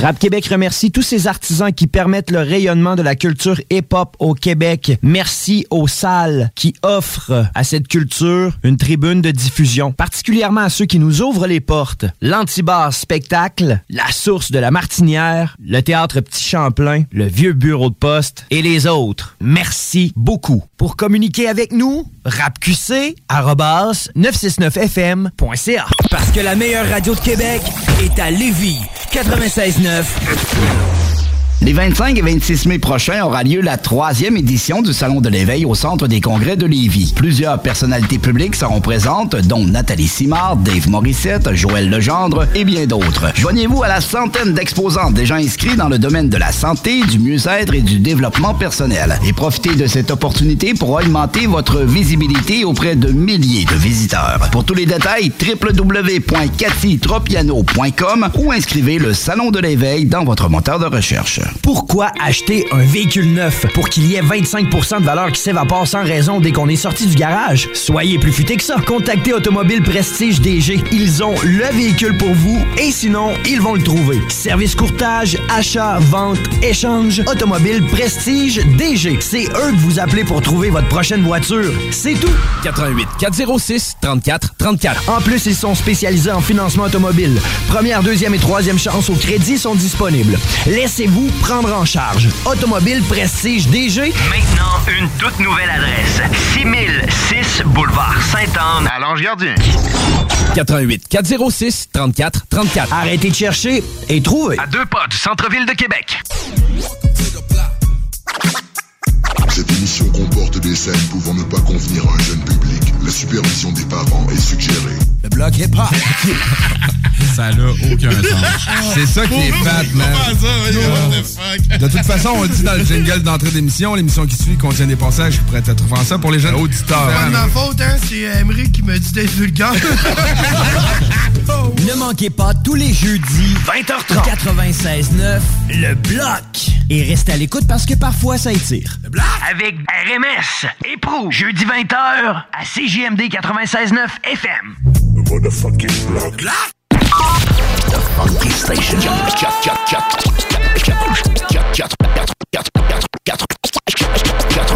Rap Québec remercie tous ces artisans qui permettent le rayonnement de la culture hip-hop au Québec. Merci aux salles qui offrent à cette culture une tribune de diffusion, particulièrement à ceux qui nous ouvrent les portes. L'Antibar Spectacle, La Source de la Martinière, le Théâtre Petit Champlain, le Vieux Bureau de Poste et les autres. Merci beaucoup. Pour communiquer avec nous, rapqc.969fm.ca Parce que la meilleure radio de Québec est à Lévis. 96.9. 9. Les 25 et 26 mai prochains aura lieu la troisième édition du Salon de l'éveil au Centre des congrès de Lévis. Plusieurs personnalités publiques seront présentes, dont Nathalie Simard, Dave Morissette, Joël Legendre et bien d'autres. Joignez-vous à la centaine d'exposants déjà inscrits dans le domaine de la santé, du mieux-être et du développement personnel. Et profitez de cette opportunité pour augmenter votre visibilité auprès de milliers de visiteurs. Pour tous les détails, www.cathytropiano.com ou inscrivez le Salon de l'éveil dans votre moteur de recherche. Pourquoi acheter un véhicule neuf? Pour qu'il y ait 25% de valeur qui s'évapore sans raison dès qu'on est sorti du garage? Soyez plus futé que ça. Contactez Automobile Prestige DG. Ils ont le véhicule pour vous et sinon, ils vont le trouver. Service courtage, achat, vente, échange, Automobile Prestige DG. C'est eux que vous appelez pour trouver votre prochaine voiture. C'est tout. 88 406 34 34. En plus, ils sont spécialisés en financement automobile. Première, deuxième et troisième chance au crédit sont disponibles. Laissez-vous prendre en charge. Automobile Prestige DG. Maintenant, une toute nouvelle adresse. 6006 Boulevard Sainte-Anne à Lange-Gardien. 88 406 34 34. Arrêtez de chercher et trouvez. À deux pas du centre-ville de Québec. Cette émission comporte des scènes pouvant ne pas convenir à un jeune public. La supervision des parents est suggérée. Le bloc hip-hop. ça n'a aucun sens. C'est ça qui est fat, man. De toute façon, on le dit dans le jingle d'entrée d'émission, l'émission qui suit contient des passages qui pourraient être offensants pour les jeunes auditeurs. C'est pas de ma faute, hein, c'est Emery qui m'a dit d'être vulgaire. Ne manquez pas tous les jeudis 20h30 96.9 Le Bloc. Et restez à l'écoute parce que parfois ça étire. Le Bloc avec RMS et Pro jeudi 20h à CJMD 96.9 FM. The motherfucking block. The Funky Station.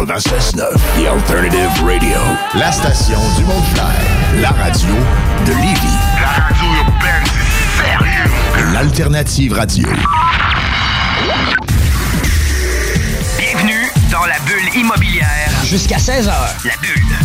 96.9 The Alternative Radio. La station du Mont-Clair. La radio de Lévis. La radio urbaine, sérieux. L'Alternative Radio. Bienvenue dans la bulle immobilière. Jusqu'à 16h. La bulle,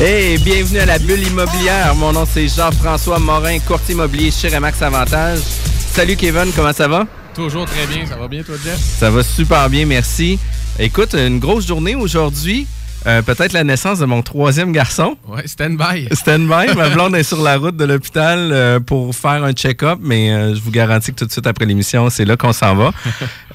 Hey, bienvenue à la bulle immobilière. Mon nom c'est Jean-François Morin, courtier immobilier chez Remax Avantage. Salut Kevin, comment ça va? Toujours très bien. Ça va bien, toi, Jeff? Ça va super bien, merci. Écoute, une grosse journée aujourd'hui. Euh, Peut-être la naissance de mon troisième garçon. Ouais, stand-by. Stand-by. Ma blonde est sur la route de l'hôpital euh, pour faire un check-up, mais euh, je vous garantis que tout de suite après l'émission, c'est là qu'on s'en va.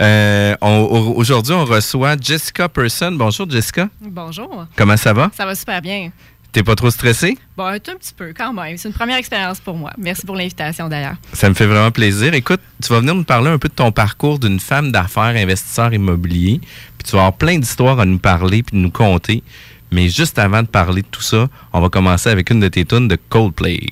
Euh, Aujourd'hui, on reçoit Jessica Person. Bonjour, Jessica. Bonjour. Comment ça va? Ça va super bien. T'es pas trop stressée? Bon, un tout petit peu quand même. C'est une première expérience pour moi. Merci pour l'invitation d'ailleurs. Ça me fait vraiment plaisir. Écoute, tu vas venir nous parler un peu de ton parcours d'une femme d'affaires investisseur immobilier. Puis tu vas avoir plein d'histoires à nous parler puis nous conter. Mais juste avant de parler de tout ça, on va commencer avec une de tes tunes de Coldplay.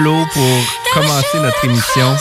Mollo pour commencer notre émission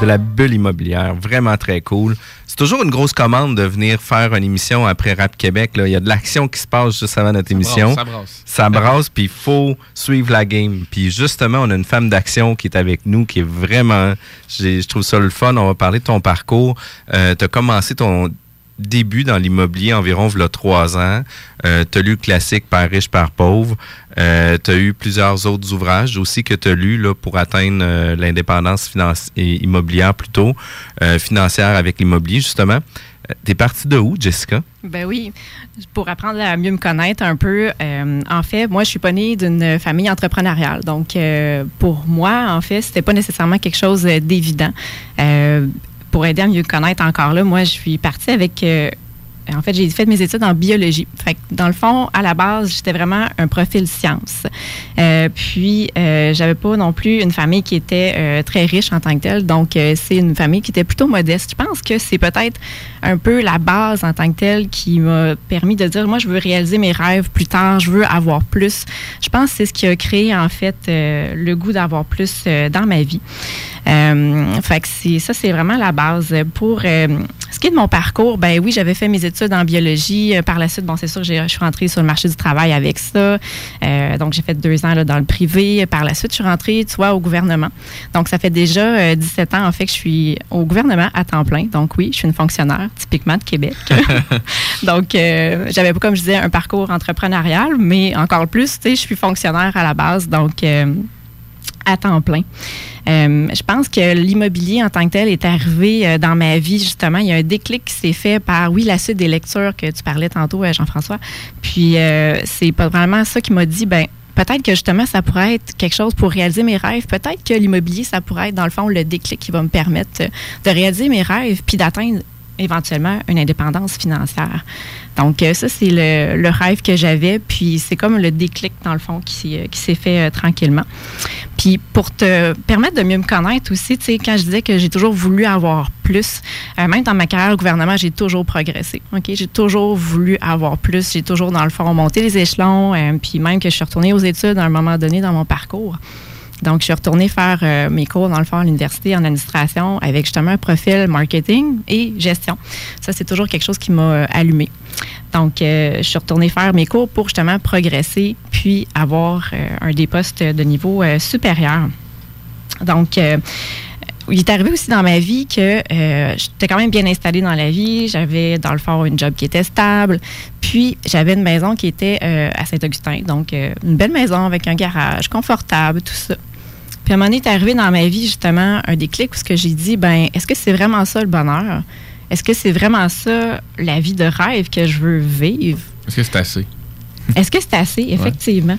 de la bulle immobilière. Vraiment très cool. C'est toujours une grosse commande de venir faire une émission après Rap Québec. Là. Il y a de l'action qui se passe juste avant notre émission. brasse, ça brasse. Ça brasse, puis il faut suivre la game. Puis justement, on a une femme d'action qui est avec nous, qui est vraiment... Je trouve ça le fun. On va parler de ton parcours. Euh, tu as commencé ton début dans l'immobilier environ a trois ans. Euh, tu as lu classique Père riche, Père pauvre. Euh, tu as eu plusieurs autres ouvrages aussi que tu as lus là, pour atteindre euh, l'indépendance immobilière plutôt, euh, financière avec l'immobilier justement. Euh, T'es parti de où, Jessica? Ben oui, pour apprendre à mieux me connaître un peu, euh, en fait, moi, je suis pas née d'une famille entrepreneuriale. Donc, euh, pour moi, en fait, c'était pas nécessairement quelque chose euh, d'évident. Euh, pour aider à mieux connaître encore là, moi, je suis partie avec... euh, en fait, j'ai fait mes études en biologie. Fait que, dans le fond, à la base, j'étais vraiment un profil science. Euh, puis, euh, j'avais pas non plus une famille qui était euh, très riche en tant que telle. Donc, c'est une famille qui était plutôt modeste. Je pense que c'est peut-être un peu la base en tant que telle qui m'a permis de dire, moi, je veux réaliser mes rêves plus tard, je veux avoir plus. Je pense que c'est ce qui a créé, en fait, le goût d'avoir plus dans ma vie. Euh, fait que ça, c'est vraiment la base. Pour euh, ce qui est de mon parcours, ben oui, j'avais fait mes études en biologie. Euh, Par la suite, bon, c'est sûr, j'ai- je suis rentrée sur le marché du travail avec ça. Euh, donc, j'ai fait deux ans là, dans le privé. Par la suite, je suis rentrée, tu vois, au gouvernement. Donc, ça fait déjà euh, 17 ans, en fait, que je suis au gouvernement à temps plein. Donc, oui, je suis une fonctionnaire, typiquement de Québec. Donc, euh, j'avais pas, comme je disais, un parcours entrepreneurial, mais encore plus, tu sais, je suis fonctionnaire à la base, donc euh, à temps plein. Euh, je pense que l'immobilier en tant que tel est arrivé euh, dans ma vie, justement. Il y a un déclic qui s'est fait par, oui, la suite des lectures que tu parlais tantôt, euh, Jean-François. Puis, euh, c'est vraiment ça qui m'a dit, ben peut-être que justement, ça pourrait être quelque chose pour réaliser mes rêves. Peut-être que l'immobilier, ça pourrait être, dans le fond, le déclic qui va me permettre de réaliser mes rêves puis d'atteindre éventuellement une indépendance financière. Donc, euh, ça, c'est le, rêve que j'avais. Puis, c'est comme le déclic, dans le fond, qui, s'est- s'est fait euh, tranquillement. Puis, pour te permettre de mieux me connaître aussi, tu sais, quand je disais que j'ai toujours voulu avoir plus, euh, même dans ma carrière au gouvernement, j'ai toujours progressé. OK? J'ai toujours voulu avoir plus. J'ai toujours, dans le fond, monté les échelons. euh, puis, même que je suis retournée aux études à un moment donné dans mon parcours. Donc, je suis retournée faire euh, mes cours, dans le fond, à l'université en administration avec justement un profil marketing et gestion. Ça, c'est toujours quelque chose qui m'a euh, allumé. Donc, euh, je suis retournée faire mes cours pour justement progresser puis avoir euh, un des postes de niveau euh, supérieur. Donc, il est arrivé aussi dans ma vie que j'étais quand même bien installée dans la vie. J'avais, dans le fond, une job qui était stable. Puis, j'avais une maison qui était à Saint-Augustin. Donc, une belle maison avec un garage confortable, tout ça. Puis, à un moment donné, est arrivé dans ma vie, justement, un déclic où ce que j'ai dit, ben, est-ce que c'est vraiment ça le bonheur? Est-ce que c'est vraiment ça la vie de rêve que je veux vivre? Est-ce que c'est assez? Est-ce que c'est assez, effectivement?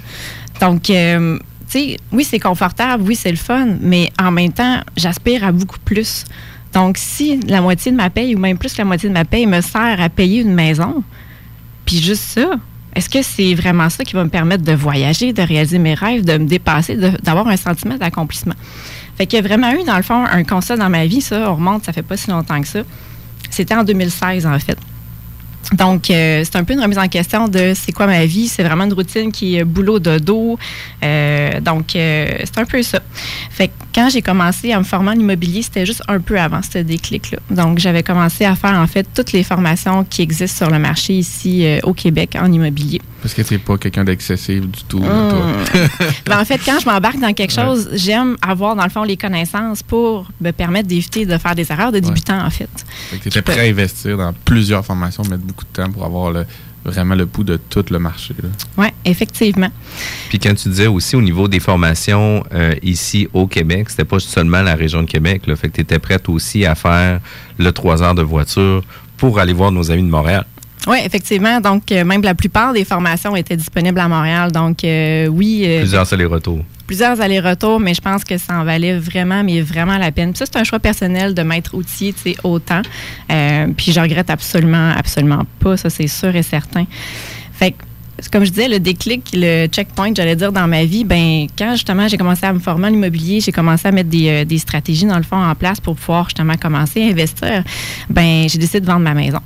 Donc, euh, tu sais, oui, c'est confortable, oui, c'est le fun, mais en même temps, j'aspire à beaucoup plus. Donc, si la moitié de ma paye, ou même plus que la moitié de ma paye, me sert à payer une maison, puis juste ça, est-ce que c'est vraiment ça qui va me permettre de voyager, de réaliser mes rêves, de me dépasser, d'avoir un sentiment d'accomplissement? Fait qu'il y a vraiment eu, dans le fond, un constat dans ma vie, ça, on remonte, ça fait pas si longtemps que ça. C'était en 2016, en fait. Donc, euh, c'est un peu une remise en question de c'est quoi ma vie? C'est vraiment une routine qui est boulot de dos. Euh, donc, euh, c'est un peu ça. Fait que quand j'ai commencé à me former en immobilier, c'était juste un peu avant ce déclic-là. Donc, j'avais commencé à faire en fait toutes les formations qui existent sur le marché ici au Québec en immobilier. Parce que t'es pas quelqu'un d'excessif du tout, là, toi. Ben, en fait, quand je m'embarque dans quelque chose, j'aime avoir, dans le fond, les connaissances pour me permettre d'éviter de faire des erreurs de débutant, en fait. Fait que t'étais prêt à investir dans plusieurs formations, mettre beaucoup de temps pour avoir le- vraiment le pouls de tout le marché. Oui, effectivement. Puis quand tu disais aussi au niveau des formations euh, ici au Québec, c'était pas seulement la région de Québec. Là, fait que tu étais prête aussi à faire le 3 heures de voiture pour aller voir nos amis de Montréal. Oui, effectivement. Donc, euh, même la plupart des formations étaient disponibles à Montréal. Donc, euh, oui. euh, Plusieurs allers-retours. plusieurs allers-retours, mais je pense que ça en valait vraiment, mais vraiment la peine. Puis ça, c'est un choix personnel de m'être outillé, tu sais, autant. Puis je regrette absolument, absolument pas, ça, c'est sûr et certain. Fait que, comme je disais, le déclic, le checkpoint, j'allais dire, dans ma vie, ben quand justement j'ai commencé à me former en immobilier, j'ai commencé à mettre des, euh, des stratégies, dans le fond, en place pour pouvoir justement commencer à investir, ben j'ai décidé de vendre ma maison.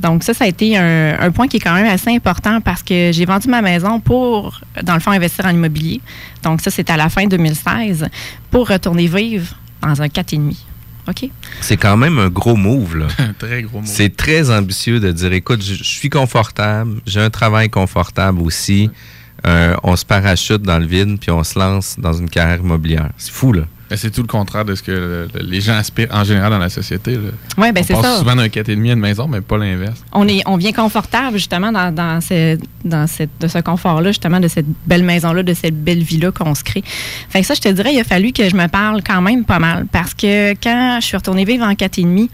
Donc ça, ça a été un, un point qui est quand même assez important parce que j'ai vendu ma maison pour, dans le fond, investir en immobilier. Donc ça, c'était à la fin 2016 pour retourner vivre dans un 4,5. OK? C'est quand même un gros move, là. Très gros mot. C'est très ambitieux de dire, écoute, je, je suis confortable, j'ai un travail confortable aussi. Euh, on se parachute dans le vide, puis on se lance dans une carrière immobilière. C'est fou, là. C'est tout le contraire de ce que le- le- les gens aspirent en général dans la société. Ouais, ben, On c'est passe ça. souvent d'un 4,5 à une maison, mais pas l'inverse. On, est, on vient confortable justement dans, dans, ce, dans cette, de ce confort-là, justement, de cette belle maison-là, de cette belle vie-là qu'on se crée. Fait que ça, je te dirais, il a fallu que je me parle quand même pas mal. Parce que quand je suis retournée vivre en 4,5,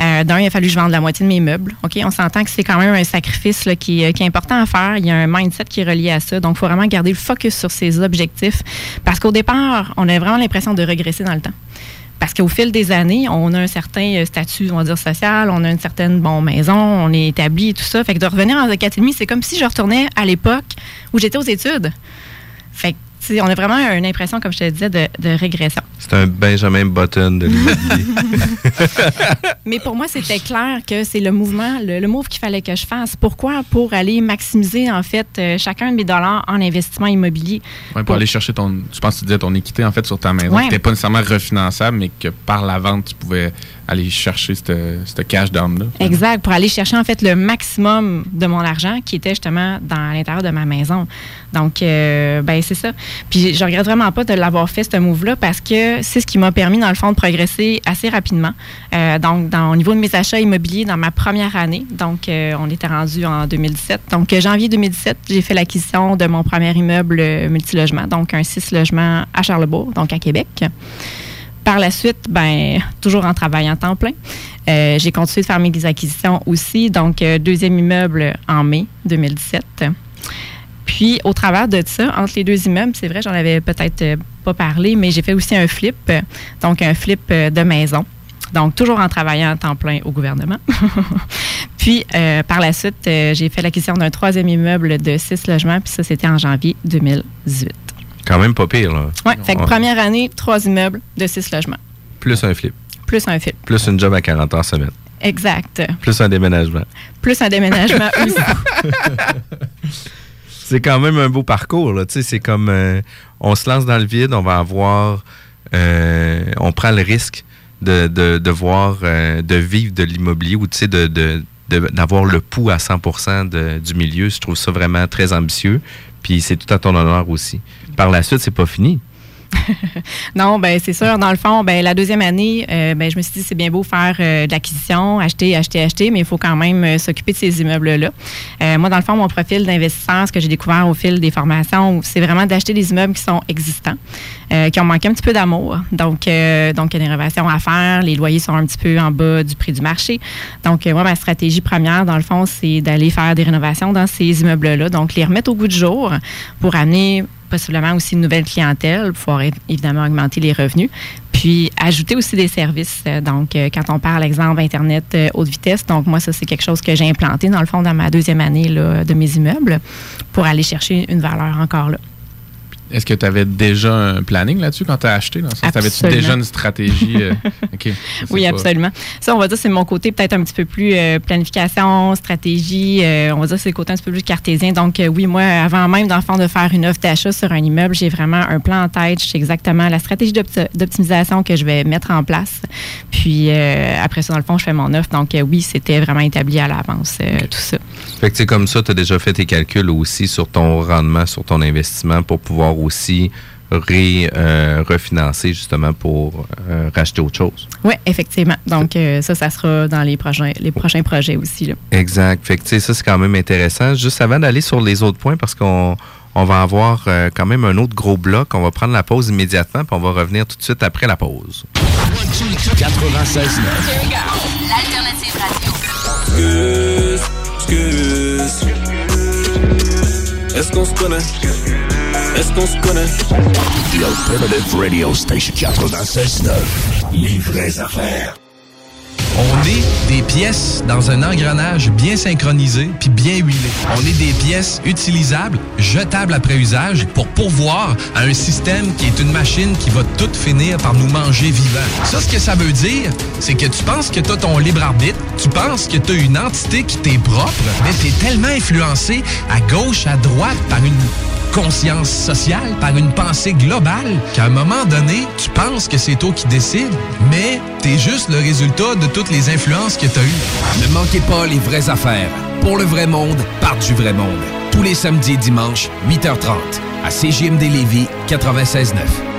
euh, d'un, il a fallu que je vende la moitié de mes meubles. OK? On s'entend que c'est quand même un sacrifice là, qui, est- qui est important à faire. Il y a un mindset qui est relié à ça. Donc, il faut vraiment garder le focus sur ses objectifs. Parce qu'au départ, on a vraiment l'impression de dans le temps. Parce qu'au fil des années, on a un certain euh, statut, on va dire, social, on a une certaine bon maison, on est établi et tout ça. Fait que de revenir en académie, c'est comme si je retournais à l'époque où j'étais aux études. Fait que, on a vraiment une impression, comme je te disais, de, de régression. C'est un Benjamin Button de l'immobilier. Mais pour moi, c'était clair que c'est le mouvement, le, le move qu'il fallait que je fasse. Pourquoi? Pour aller maximiser, en fait, euh, chacun de mes dollars en investissement immobilier. Ouais, pour aller chercher ton. Je pense que tu disais ton équité en fait sur ta maison. Ouais. qui n'était pas nécessairement refinançable, mais que par la vente, tu pouvais aller chercher ce cash down-là. Exact, pour aller chercher en fait le maximum de mon argent qui était justement dans l'intérieur de ma maison. Donc, euh, ben c'est ça. Puis je regrette vraiment pas de l'avoir fait ce move-là parce que c'est ce qui m'a permis dans le fond de progresser assez rapidement. Euh, donc, dans, au niveau de mes achats immobiliers dans ma première année, donc euh, on était rendu en 2017. Donc, janvier 2017, j'ai fait l'acquisition de mon premier immeuble multilogement, donc un 6 logements à Charlebourg, donc à Québec. Par la suite, ben, toujours en travaillant temps plein, euh, j'ai continué de faire mes acquisitions aussi. Donc, euh, deuxième immeuble en mai 2017. Puis, au travers de ça, entre les deux immeubles, c'est vrai, j'en avais peut-être euh, pas parlé, mais j'ai fait aussi un flip, donc un flip de maison. Donc, toujours en travaillant à temps plein au gouvernement. puis, par la suite, j'ai fait l'acquisition d'un troisième immeuble de six logements, puis ça, c'était en janvier 2018. Quand même pas pire, là. Oui, fait que Ouais. première année, trois immeubles de six logements, Plus un flip. plus un flip. Plus une job à 40 heures semaine. Exact. Plus un déménagement. Plus un déménagement aussi. C'est quand même un beau parcours, là. C'est comme euh, on se lance dans le vide, on va avoir euh, on prend le risque de, de, de voir euh, de vivre de l'immobilier ou tu sais de, de- de- d'avoir le pouls à 100% de- du milieu. Je trouve ça vraiment très ambitieux. Puis c'est tout à ton honneur aussi. Par la suite, c'est pas fini. Non, ben c'est sûr. Dans le fond, ben la deuxième année, euh, ben je me suis dit c'est bien beau faire euh, de l'acquisition, acheter, acheter, acheter, mais il faut quand même euh, s'occuper de ces immeubles-là. Euh, moi, dans le fond, mon profil d'investisseur, ce que j'ai découvert au fil des formations, c'est vraiment d'acheter des immeubles qui sont existants, euh, qui ont manqué un petit peu d'amour. Donc, donc il y a des rénovations à faire, les loyers sont un petit peu en bas du prix du marché. Donc, moi, ma stratégie première, dans le fond, c'est d'aller faire des rénovations dans ces immeubles-là, donc les remettre au goût du jour pour amener possiblement aussi une nouvelle clientèle, pour pouvoir évidemment augmenter les revenus. Puis ajouter aussi des services. Euh, Donc, euh, quand on parle, exemple, Internet euh, haute vitesse, donc moi, ça, c'est quelque chose que j'ai implanté, dans le fond, dans ma deuxième année de mes immeubles pour aller chercher une valeur encore là. Est-ce que tu avais déjà un planning là-dessus quand tu as acheté? T'avais-tu déjà une stratégie? euh, Oui, pas- absolument. Ça, on va dire, c'est mon côté peut-être un petit peu plus euh, planification, stratégie. euh, on va dire, c'est le côté un petit peu plus cartésien. Donc, euh, oui, moi, avant même d'enfant de faire une offre d'achat sur un immeuble, j'ai vraiment un plan en tête. Je sais exactement la stratégie d'opti- d'optimisation que je vais mettre en place. Puis, euh, après ça, dans le fond, je fais mon offre. Donc, euh, oui, c'était vraiment établi à l'avance, euh, tout ça. Fait que c'est comme ça, tu as déjà fait tes calculs aussi sur ton rendement, sur ton investissement pour pouvoir aussi ré, euh, refinancer justement pour euh, racheter autre chose. Oui, effectivement. Donc, euh, ça, ça sera dans les prochains, les prochains projets aussi. Là. Exact. Fait que, ça, c'est quand même intéressant. Juste avant d'aller sur les autres points, parce qu'on on va avoir euh, quand même un autre gros bloc, on va prendre la pause immédiatement, puis on va revenir tout de suite après la pause. 96 L'alternative radio. Excuse, excuse. Est-ce qu'on se connaît? Est-ce qu'on se connaît? The Alternative Radio Station 96.9. Les vraies affaires. On est des pièces dans un engrenage bien synchronisé puis bien huilé. On est des pièces utilisables, jetables après usage pour pourvoir à un système qui est une machine qui va tout finir par nous manger vivants. Ça, ce que ça veut dire, c'est que tu penses que tu as ton libre arbitre, tu penses que tu as une entité qui t'est propre, mais tu es tellement influencé à gauche, à droite par une conscience sociale, par une pensée globale, qu'à un moment donné, tu penses que c'est toi qui décides, mais t'es juste le résultat de toutes les influences que t'as eues. Ne manquez pas les vraies affaires. Pour le vrai monde, par du vrai monde. Tous les samedis et dimanches, 8h30, à CJMD Lévis 96.9.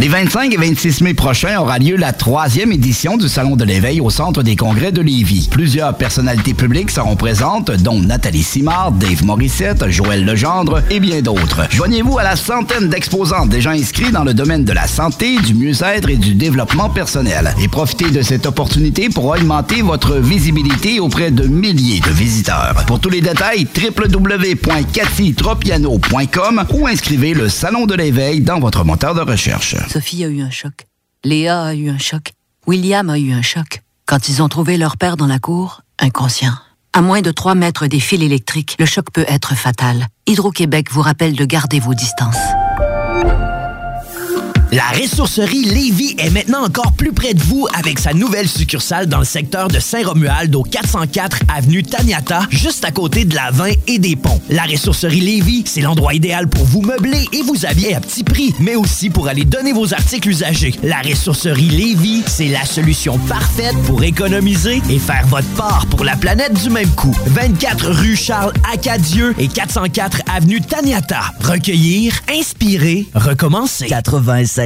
Les 25 et 26 mai prochains aura lieu la troisième édition du Salon de l'éveil au Centre des congrès de Lévis. Plusieurs personnalités publiques seront présentes, dont Nathalie Simard, Dave Morissette, Joël Legendre et bien d'autres. Joignez-vous à la centaine d'exposants déjà inscrits dans le domaine de la santé, du mieux-être et du développement personnel. Et profitez de cette opportunité pour augmenter votre visibilité auprès de milliers de visiteurs. Pour tous les détails, www.cathytropiano.com ou inscrivez le Salon de l'éveil dans votre moteur de recherche. Sophie a eu un choc. Léa a eu un choc. William a eu un choc. Quand ils ont trouvé leur père dans la cour, inconscient. À moins de 3 mètres des fils électriques, le choc peut être fatal. Hydro-Québec vous rappelle de garder vos distances. La ressourcerie Lévis est maintenant encore plus près de vous avec sa nouvelle succursale dans le secteur de Saint-Romuald au 404 avenue Taniata, juste à côté de la 20 et des ponts. La ressourcerie Lévis, c'est l'endroit idéal pour vous meubler et vous habiller à petit prix, mais aussi pour aller donner vos articles usagés. La ressourcerie Lévis, c'est la solution parfaite pour économiser et faire votre part pour la planète du même coup. 24 rue Charles Acadieux et 404 avenue Taniata. Recueillir, inspirer, recommencer. 96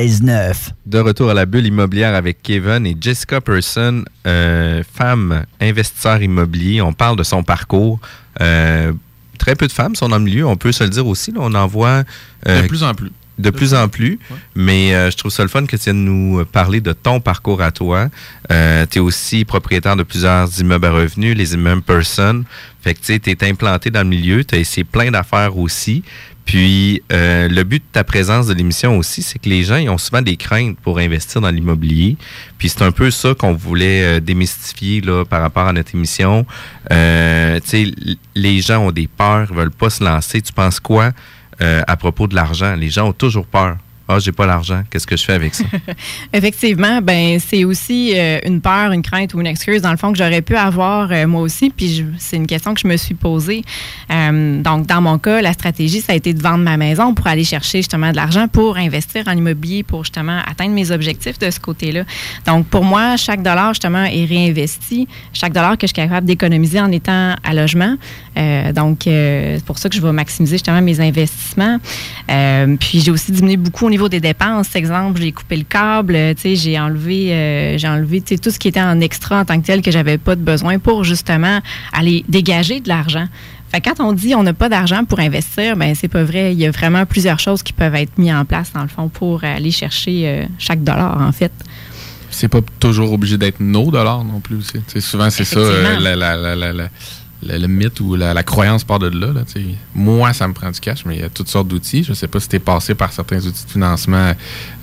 De retour à la bulle immobilière avec Kevin et Jessica Person, euh, femme investisseur immobilier. On parle de son parcours. Euh, très peu de femmes sont dans le milieu, on peut se le dire aussi. là. on en voit... euh, De plus en plus. De plus en plus. Mais euh, je trouve ça le fun que tu viennes nous parler de ton parcours à toi. Euh, tu es aussi propriétaire de plusieurs immeubles à revenus, les immeubles Person. Fait que tu es implanté dans le milieu, tu as essayé plein d'affaires aussi. Puis euh, le but de ta présence de l'émission aussi, c'est que les gens ils ont souvent des craintes pour investir dans l'immobilier. Puis c'est un peu ça qu'on voulait euh, démystifier là, par rapport à notre émission. Euh, tu sais, les gens ont des peurs, ils veulent pas se lancer. Tu penses quoi euh, à propos de l'argent? Les gens ont toujours peur. Ah, j'ai pas l'argent. Qu'est-ce que je fais avec ça? Effectivement, ben c'est aussi euh, une peur, une crainte ou une excuse dans le fond que j'aurais pu avoir euh, moi aussi. Puis c'est une question que je me suis posée. Euh, donc dans mon cas, la stratégie ça a été de vendre ma maison pour aller chercher justement de l'argent pour investir en immobilier pour justement atteindre mes objectifs de ce côté-là. Donc pour moi, chaque dollar justement est réinvesti. Chaque dollar que je suis capable d'économiser en étant à logement. Donc c'est pour ça que je vais maximiser justement mes investissements. Puis j'ai aussi diminué beaucoup au niveau des dépenses. Exemple, j'ai coupé le câble, j'ai enlevé, euh, j'ai enlevé tout ce qui était en extra en tant que tel que j'avais pas de besoin pour justement aller dégager de l'argent. Fait quand on dit on n'a pas d'argent pour investir, ben c'est pas vrai. Il y a vraiment plusieurs choses qui peuvent être mises en place dans le fond pour aller chercher euh, chaque dollar en fait. c'est pas toujours obligé d'être nos dollars non plus. aussi. Tu sais, souvent, c'est ça, euh, Effectivement. la- la- la- la- la- le, mythe ou la, croyance part de là. là. Moi, ça me prend du cash, mais il y a toutes sortes d'outils. Je sais pas si tu es passé par certains outils de financement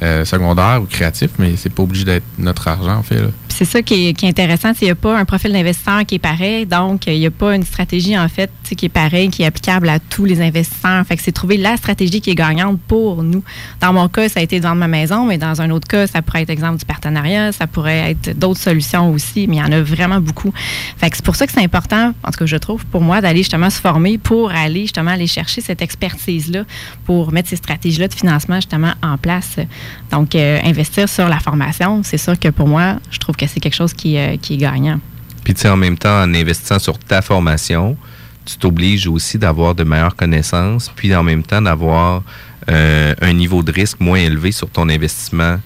euh, secondaires ou créatifs, mais c'est pas obligé d'être notre argent, en fait. c'est ça qui est, intéressant, qu'il n'y a pas un profil d'investisseur qui est pareil, donc il n'y a pas une stratégie en fait qui est pareille, qui est applicable à tous les investisseurs. Fait c'est trouver la stratégie qui est gagnante pour nous. Dans mon cas, ça a été de vendre ma maison, mais dans un autre cas, ça pourrait être exemple du partenariat, ça pourrait être d'autres solutions aussi, mais il y en a vraiment beaucoup. Fait que c'est pour ça que c'est important, en tout cas je trouve, pour moi, d'aller justement se former pour aller justement aller chercher cette expertise-là, pour mettre ces stratégies-là de financement justement en place. Donc, euh, investir sur la formation, c'est sûr que pour moi, je trouve que c'est quelque chose qui, euh, qui est gagnant. Puis, tu sais, en même temps, en investissant sur ta formation, tu t'obliges aussi d'avoir de meilleures connaissances, puis en même temps d'avoir euh, un niveau de risque moins élevé sur ton investissement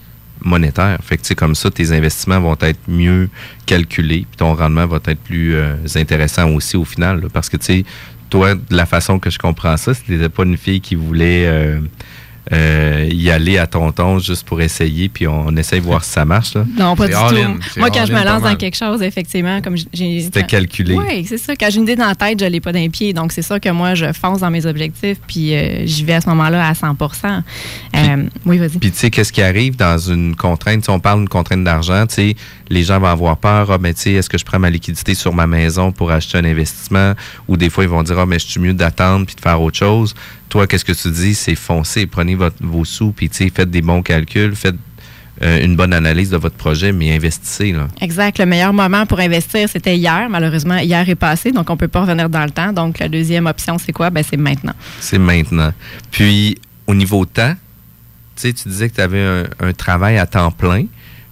monétaire. Fait que, tu comme ça, tes investissements vont être mieux calculés, puis ton rendement va être plus euh, intéressant aussi au final. parce que, tu sais, toi, de la façon que je comprends ça, si t'étais pas une fille qui voulait euh, euh, y aller à ton ton juste pour essayer, puis on essaye de voir si ça marche. Là. Non, pas du tout. Moi, quand je me lance dans quelque chose, effectivement, comme j'ai. C'était calculé. Oui, c'est ça. Quand j'ai une idée dans la tête, je l'ai pas d'un pied. Donc, c'est sûr que moi, je fonce dans mes objectifs, puis euh, j'y vais à ce moment-là à 100% Euh, Oui, vas-y. Puis tu sais, qu'est-ce qui arrive dans une contrainte? Si on parle d'une contrainte d'argent, tu sais, les gens vont avoir peur. Ah, ben, tu sais, est-ce que je prends ma liquidité sur ma maison pour acheter un investissement? Ou des fois, ils vont dire, ah, mais je suis mieux d'attendre puis de faire autre chose. Toi, qu'est-ce que tu dis? C'est foncer. Prenez votre, vos sous puis, faites des bons calculs, faites euh, une bonne analyse de votre projet, mais investissez. Là. Exact. Le meilleur moment pour investir, c'était hier. Malheureusement, hier est passé, donc on ne peut pas revenir dans le temps. Donc, la deuxième option, c'est quoi? Ben, c'est maintenant. C'est maintenant. Puis, au niveau temps, tu sais, tu disais que tu avais un, un travail à temps plein,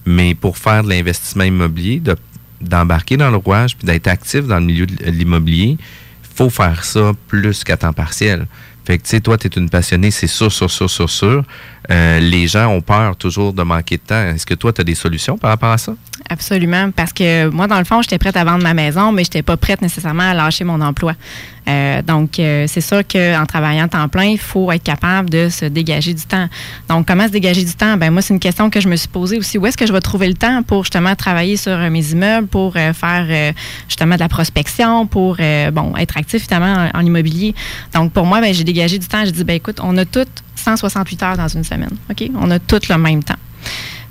mais pour faire de l'investissement immobilier, de- d'embarquer dans le rouage puis d'être actif dans le milieu de l'immobilier, il faut faire ça plus qu'à temps partiel. Fait que, tu sais, toi, tu es une passionnée, c'est sûr, sûr, sûr, sûr, sûr. Euh, les gens ont peur toujours de manquer de temps. Est-ce que toi, tu as des solutions par rapport à ça? Absolument, parce que moi, dans le fond, j'étais prête à vendre ma maison, mais j'étais pas prête nécessairement à lâcher mon emploi. Euh, donc, euh, c'est sûr qu'en travaillant temps plein, il faut être capable de se dégager du temps. Donc, comment se dégager du temps? Ben moi, c'est une question que je me suis posée aussi. Où est-ce que je vais trouver le temps pour justement travailler sur euh, mes immeubles, pour faire justement de la prospection, pour bon être actif en, en immobilier? Donc, pour moi, ben, j'ai dégagé du temps. J'ai dit, ben écoute, on a toutes 168 heures dans une semaine. OK? On a toutes le même temps.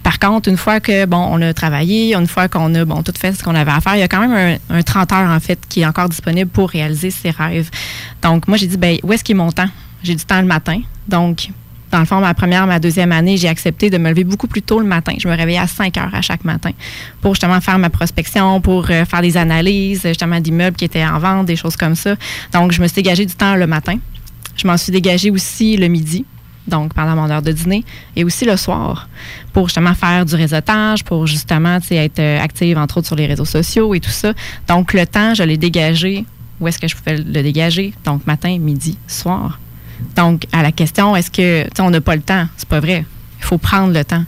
Par contre, une fois que bon, on a travaillé, une fois qu'on a bon tout fait ce qu'on avait à faire, il y a quand même un, un 30 heures en fait qui est encore disponible pour réaliser ses rêves. Donc moi j'ai dit ben où est-ce qu'il est mon temps? J'ai du temps le matin. Donc dans le fond, ma première, ma deuxième année, j'ai accepté de me lever beaucoup plus tôt le matin. Je me réveillais à 5 heures à chaque matin pour justement faire ma prospection, pour euh, faire des analyses justement d'immeubles qui étaient en vente, des choses comme ça. Donc, je me suis dégagé du temps le matin. Je m'en suis dégagé aussi le midi, donc pendant mon heure de dîner, et aussi le soir, pour justement faire du réseautage, pour justement être euh, active, entre autres, sur les réseaux sociaux et tout ça. Donc, le temps, je l'ai dégagé. Où est-ce que je pouvais le dégager? Donc, matin, midi, soir. Donc, à la question, est-ce que, tu sais, on n'a pas le temps? C'est pas vrai. Il faut prendre le temps.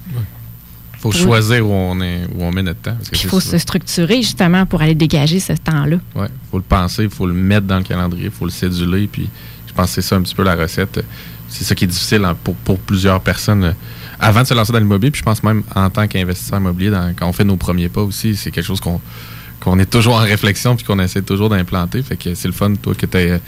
Il faut Oui. choisir où on, est, où on met notre temps. il faut ça. se structurer justement pour aller dégager ce temps-là. Ouais, faut le penser, il faut le mettre dans le calendrier, il faut le céduler. Puis je pense que c'est ça un petit peu la recette. C'est ça qui est difficile hein, pour, pour plusieurs personnes euh, avant de se lancer dans l'immobilier. Puis je pense même en tant qu'investisseur immobilier, quand on fait nos premiers pas aussi, c'est quelque chose qu'on est toujours en réflexion puis qu'on essaie toujours d'implanter. Fait que c'est le fun, toi, que tu aies,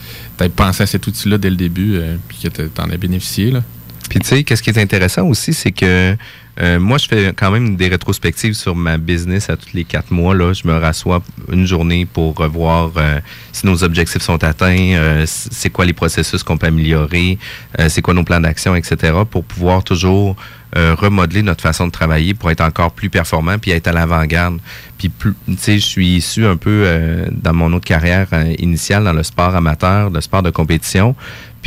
pensé à cet outil-là dès le début euh, puis que tu en aies bénéficié. Là. Puis tu sais, qu'est-ce qui est intéressant aussi, c'est que euh, moi, je fais quand même des rétrospectives sur ma business à tous les quatre mois. Là, je me rassois une journée pour revoir euh, si nos objectifs sont atteints, euh, c'est quoi les processus qu'on peut améliorer, euh, c'est quoi nos plans d'action, etc. pour pouvoir toujours euh, remodeler notre façon de travailler pour être encore plus performant puis être à l'avant-garde. Puis tu sais, je suis issu un peu euh, dans mon autre carrière initiale dans le sport amateur, le sport de compétition.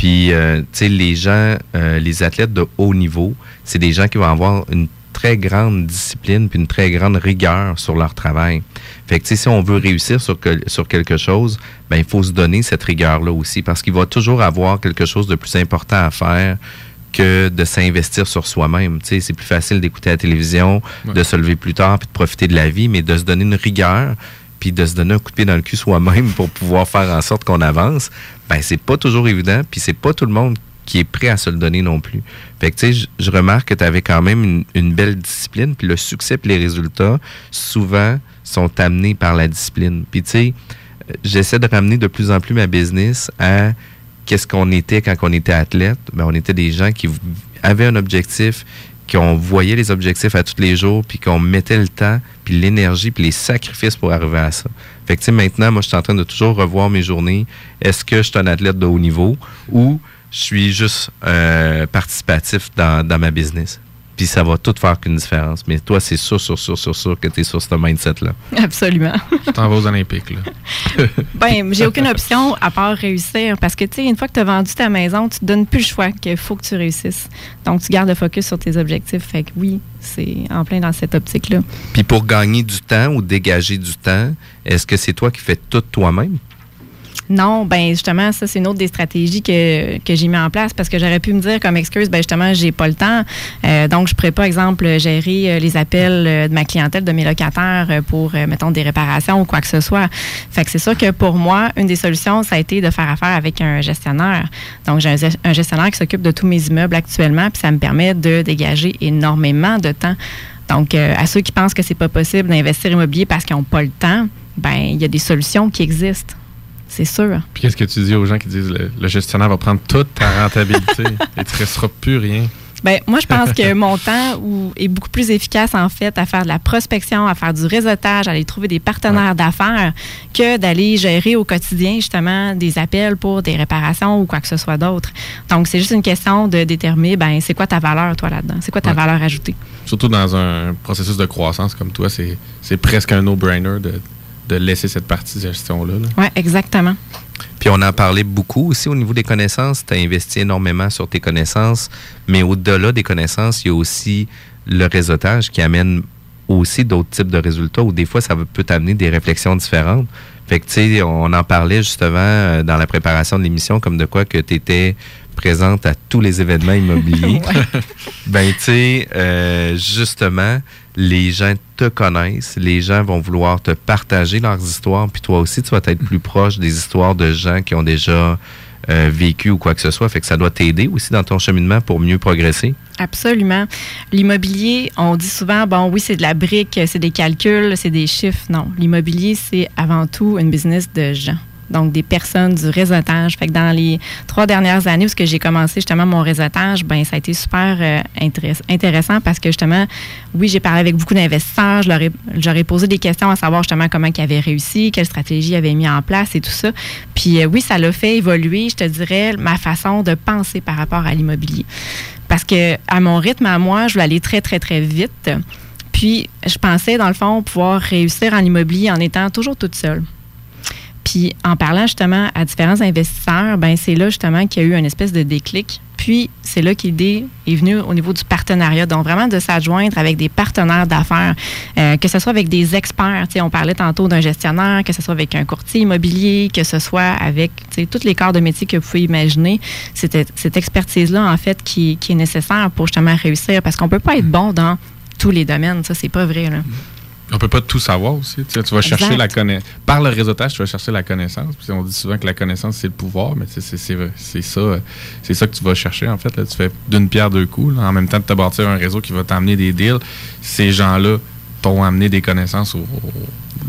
Puis, euh, tu sais, les gens, euh, les athlètes de haut niveau, c'est des gens qui vont avoir une très grande discipline puis une très grande rigueur sur leur travail. Fait que, tu sais, si on veut réussir sur, que- sur quelque chose, ben, il faut se donner cette rigueur-là aussi parce qu'il va toujours avoir quelque chose de plus important à faire que de s'investir sur soi-même. Tu sais, c'est plus facile d'écouter la télévision, Ouais. de se lever plus tard puis de profiter de la vie, mais de se donner une rigueur puis de se donner un coup de pied dans le cul soi-même pour pouvoir faire en sorte qu'on avance, ben c'est pas toujours évident, puis c'est pas tout le monde qui est prêt à se le donner non plus. Fait je- remarque que tu avais quand même une, belle discipline, puis le succès puis les résultats souvent sont amenés par la discipline. Puis j'essaie de ramener de plus en plus ma business à qu'est-ce qu'on était quand on était athlète. Ben, on était des gens qui avaient un objectif, qu'on voyait les objectifs à tous les jours, puis qu'on mettait le temps, puis l'énergie, puis les sacrifices pour arriver à ça. Maintenant, moi, je suis en train de toujours revoir mes journées. Est-ce que je suis un athlète de haut niveau ou je suis juste euh, participatif dans ma business? Puis ça va tout faire qu'une différence. Mais toi, c'est sûr, sûr, sûr, sûr, sûr que tu es sur ce mindset-là. Absolument. Tu t'en vas aux Olympiques. Là. Ben, j'ai aucune option à part réussir parce que, tu sais, une fois que tu as vendu ta maison, tu te donnes plus le choix qu'il faut que tu réussisses. Donc, tu gardes le focus sur tes objectifs. Fait que oui, c'est en plein dans cette optique-là. Puis pour gagner du temps ou dégager du temps, est-ce que c'est toi qui fais tout toi-même? Non, ben justement, ça, c'est une autre des stratégies que, que j'ai mis en place parce que j'aurais pu me dire comme excuse, ben justement, j'ai pas le temps. Euh, donc, je pourrais pas, exemple, gérer euh, les appels euh, de ma clientèle, de mes locataires euh, pour, mettons, des réparations ou quoi que ce soit. Fait que c'est sûr que pour moi, une des solutions, ça a été de faire affaire avec un gestionnaire. Donc, j'ai un, gest- un gestionnaire qui s'occupe de tous mes immeubles actuellement, puis ça me permet de dégager énormément de temps. Donc, à ceux qui pensent que c'est pas possible d'investir immobilier parce qu'ils n'ont pas le temps, ben il y a des solutions qui existent. C'est sûr. Puis qu'est-ce que tu dis aux gens qui disent le, le gestionnaire va prendre toute ta rentabilité? Et il ne te restera plus rien? Ben, moi, je pense que mon temps où- est beaucoup plus efficace, en fait, à faire de la prospection, à faire du réseautage, à aller trouver des partenaires d'affaires, que d'aller gérer au quotidien, justement, des appels pour des réparations ou quoi que ce soit d'autre. Donc, c'est juste une question de déterminer, ben, c'est quoi ta valeur, toi, là-dedans? C'est quoi ta Ouais. valeur ajoutée? Surtout dans un processus de croissance comme toi, c'est c'est presque un no-brainer de, de laisser cette partie de gestion-là. là. Oui, exactement. Puis on en parlait beaucoup aussi au niveau des connaissances. Tu as investi énormément sur tes connaissances, mais au-delà des connaissances, il y a aussi le réseautage qui amène aussi d'autres types de résultats où des fois, ça peut t'amener des réflexions différentes. Fait que, tu sais, on en parlait justement euh, dans la préparation de l'émission, comme de quoi que tu étais présente à tous les événements immobiliers. ben, tu sais, euh, justement, les gens te connaissent, les gens vont vouloir te partager leurs histoires, puis toi aussi, tu vas être plus proche des histoires de gens qui ont déjà euh, vécu ou quoi que ce soit. Fait que ça doit t'aider aussi dans ton cheminement pour mieux progresser. Absolument. L'immobilier, on dit souvent, bon, oui, c'est de la brique, c'est des calculs, c'est des chiffres. Non. L'immobilier, c'est avant tout une business de gens. Donc, des personnes, du réseautage. Fait que dans les trois dernières années où j'ai commencé justement mon réseautage, ben ça a été super euh, intéress- intéressant parce que justement, oui, j'ai parlé avec beaucoup d'investisseurs, je posé des questions à savoir justement comment ils avaient réussi, quelle stratégie ils avaient mis en place et tout ça. Puis euh, oui, ça l'a fait évoluer, je te dirais, ma façon de penser par rapport à l'immobilier. Parce que à mon rythme, à moi, je voulais aller très, très, très vite. Puis, je pensais, dans le fond, pouvoir réussir en immobilier en étant toujours toute seule. Puis, en parlant justement à différents investisseurs, ben c'est là justement qu'il y a eu une espèce de déclic. Puis, c'est là que est venue au niveau du partenariat. Donc, vraiment de s'adjoindre avec des partenaires d'affaires, euh, que ce soit avec des experts. On parlait tantôt d'un gestionnaire, que ce soit avec un courtier immobilier, que ce soit avec tous les corps de métier que vous pouvez imaginer. C'est cette expertise-là, en fait, qui, est nécessaire pour justement réussir. Parce qu'on peut pas être bon dans tous les domaines. Ça, c'est pas vrai. Là. On peut pas tout savoir aussi. Tu, sais, tu vas chercher la connaissance. Par le réseautage, tu vas chercher la connaissance. Puis on dit souvent que la connaissance, c'est le pouvoir, mais tu sais, c'est ça, c'est ça que tu vas chercher, en fait. là. Tu fais d'une pierre deux coups. là. En même temps de te bâtir un réseau qui va t'amener des deals, ces gens-là t'ont amené des connaissances au- au-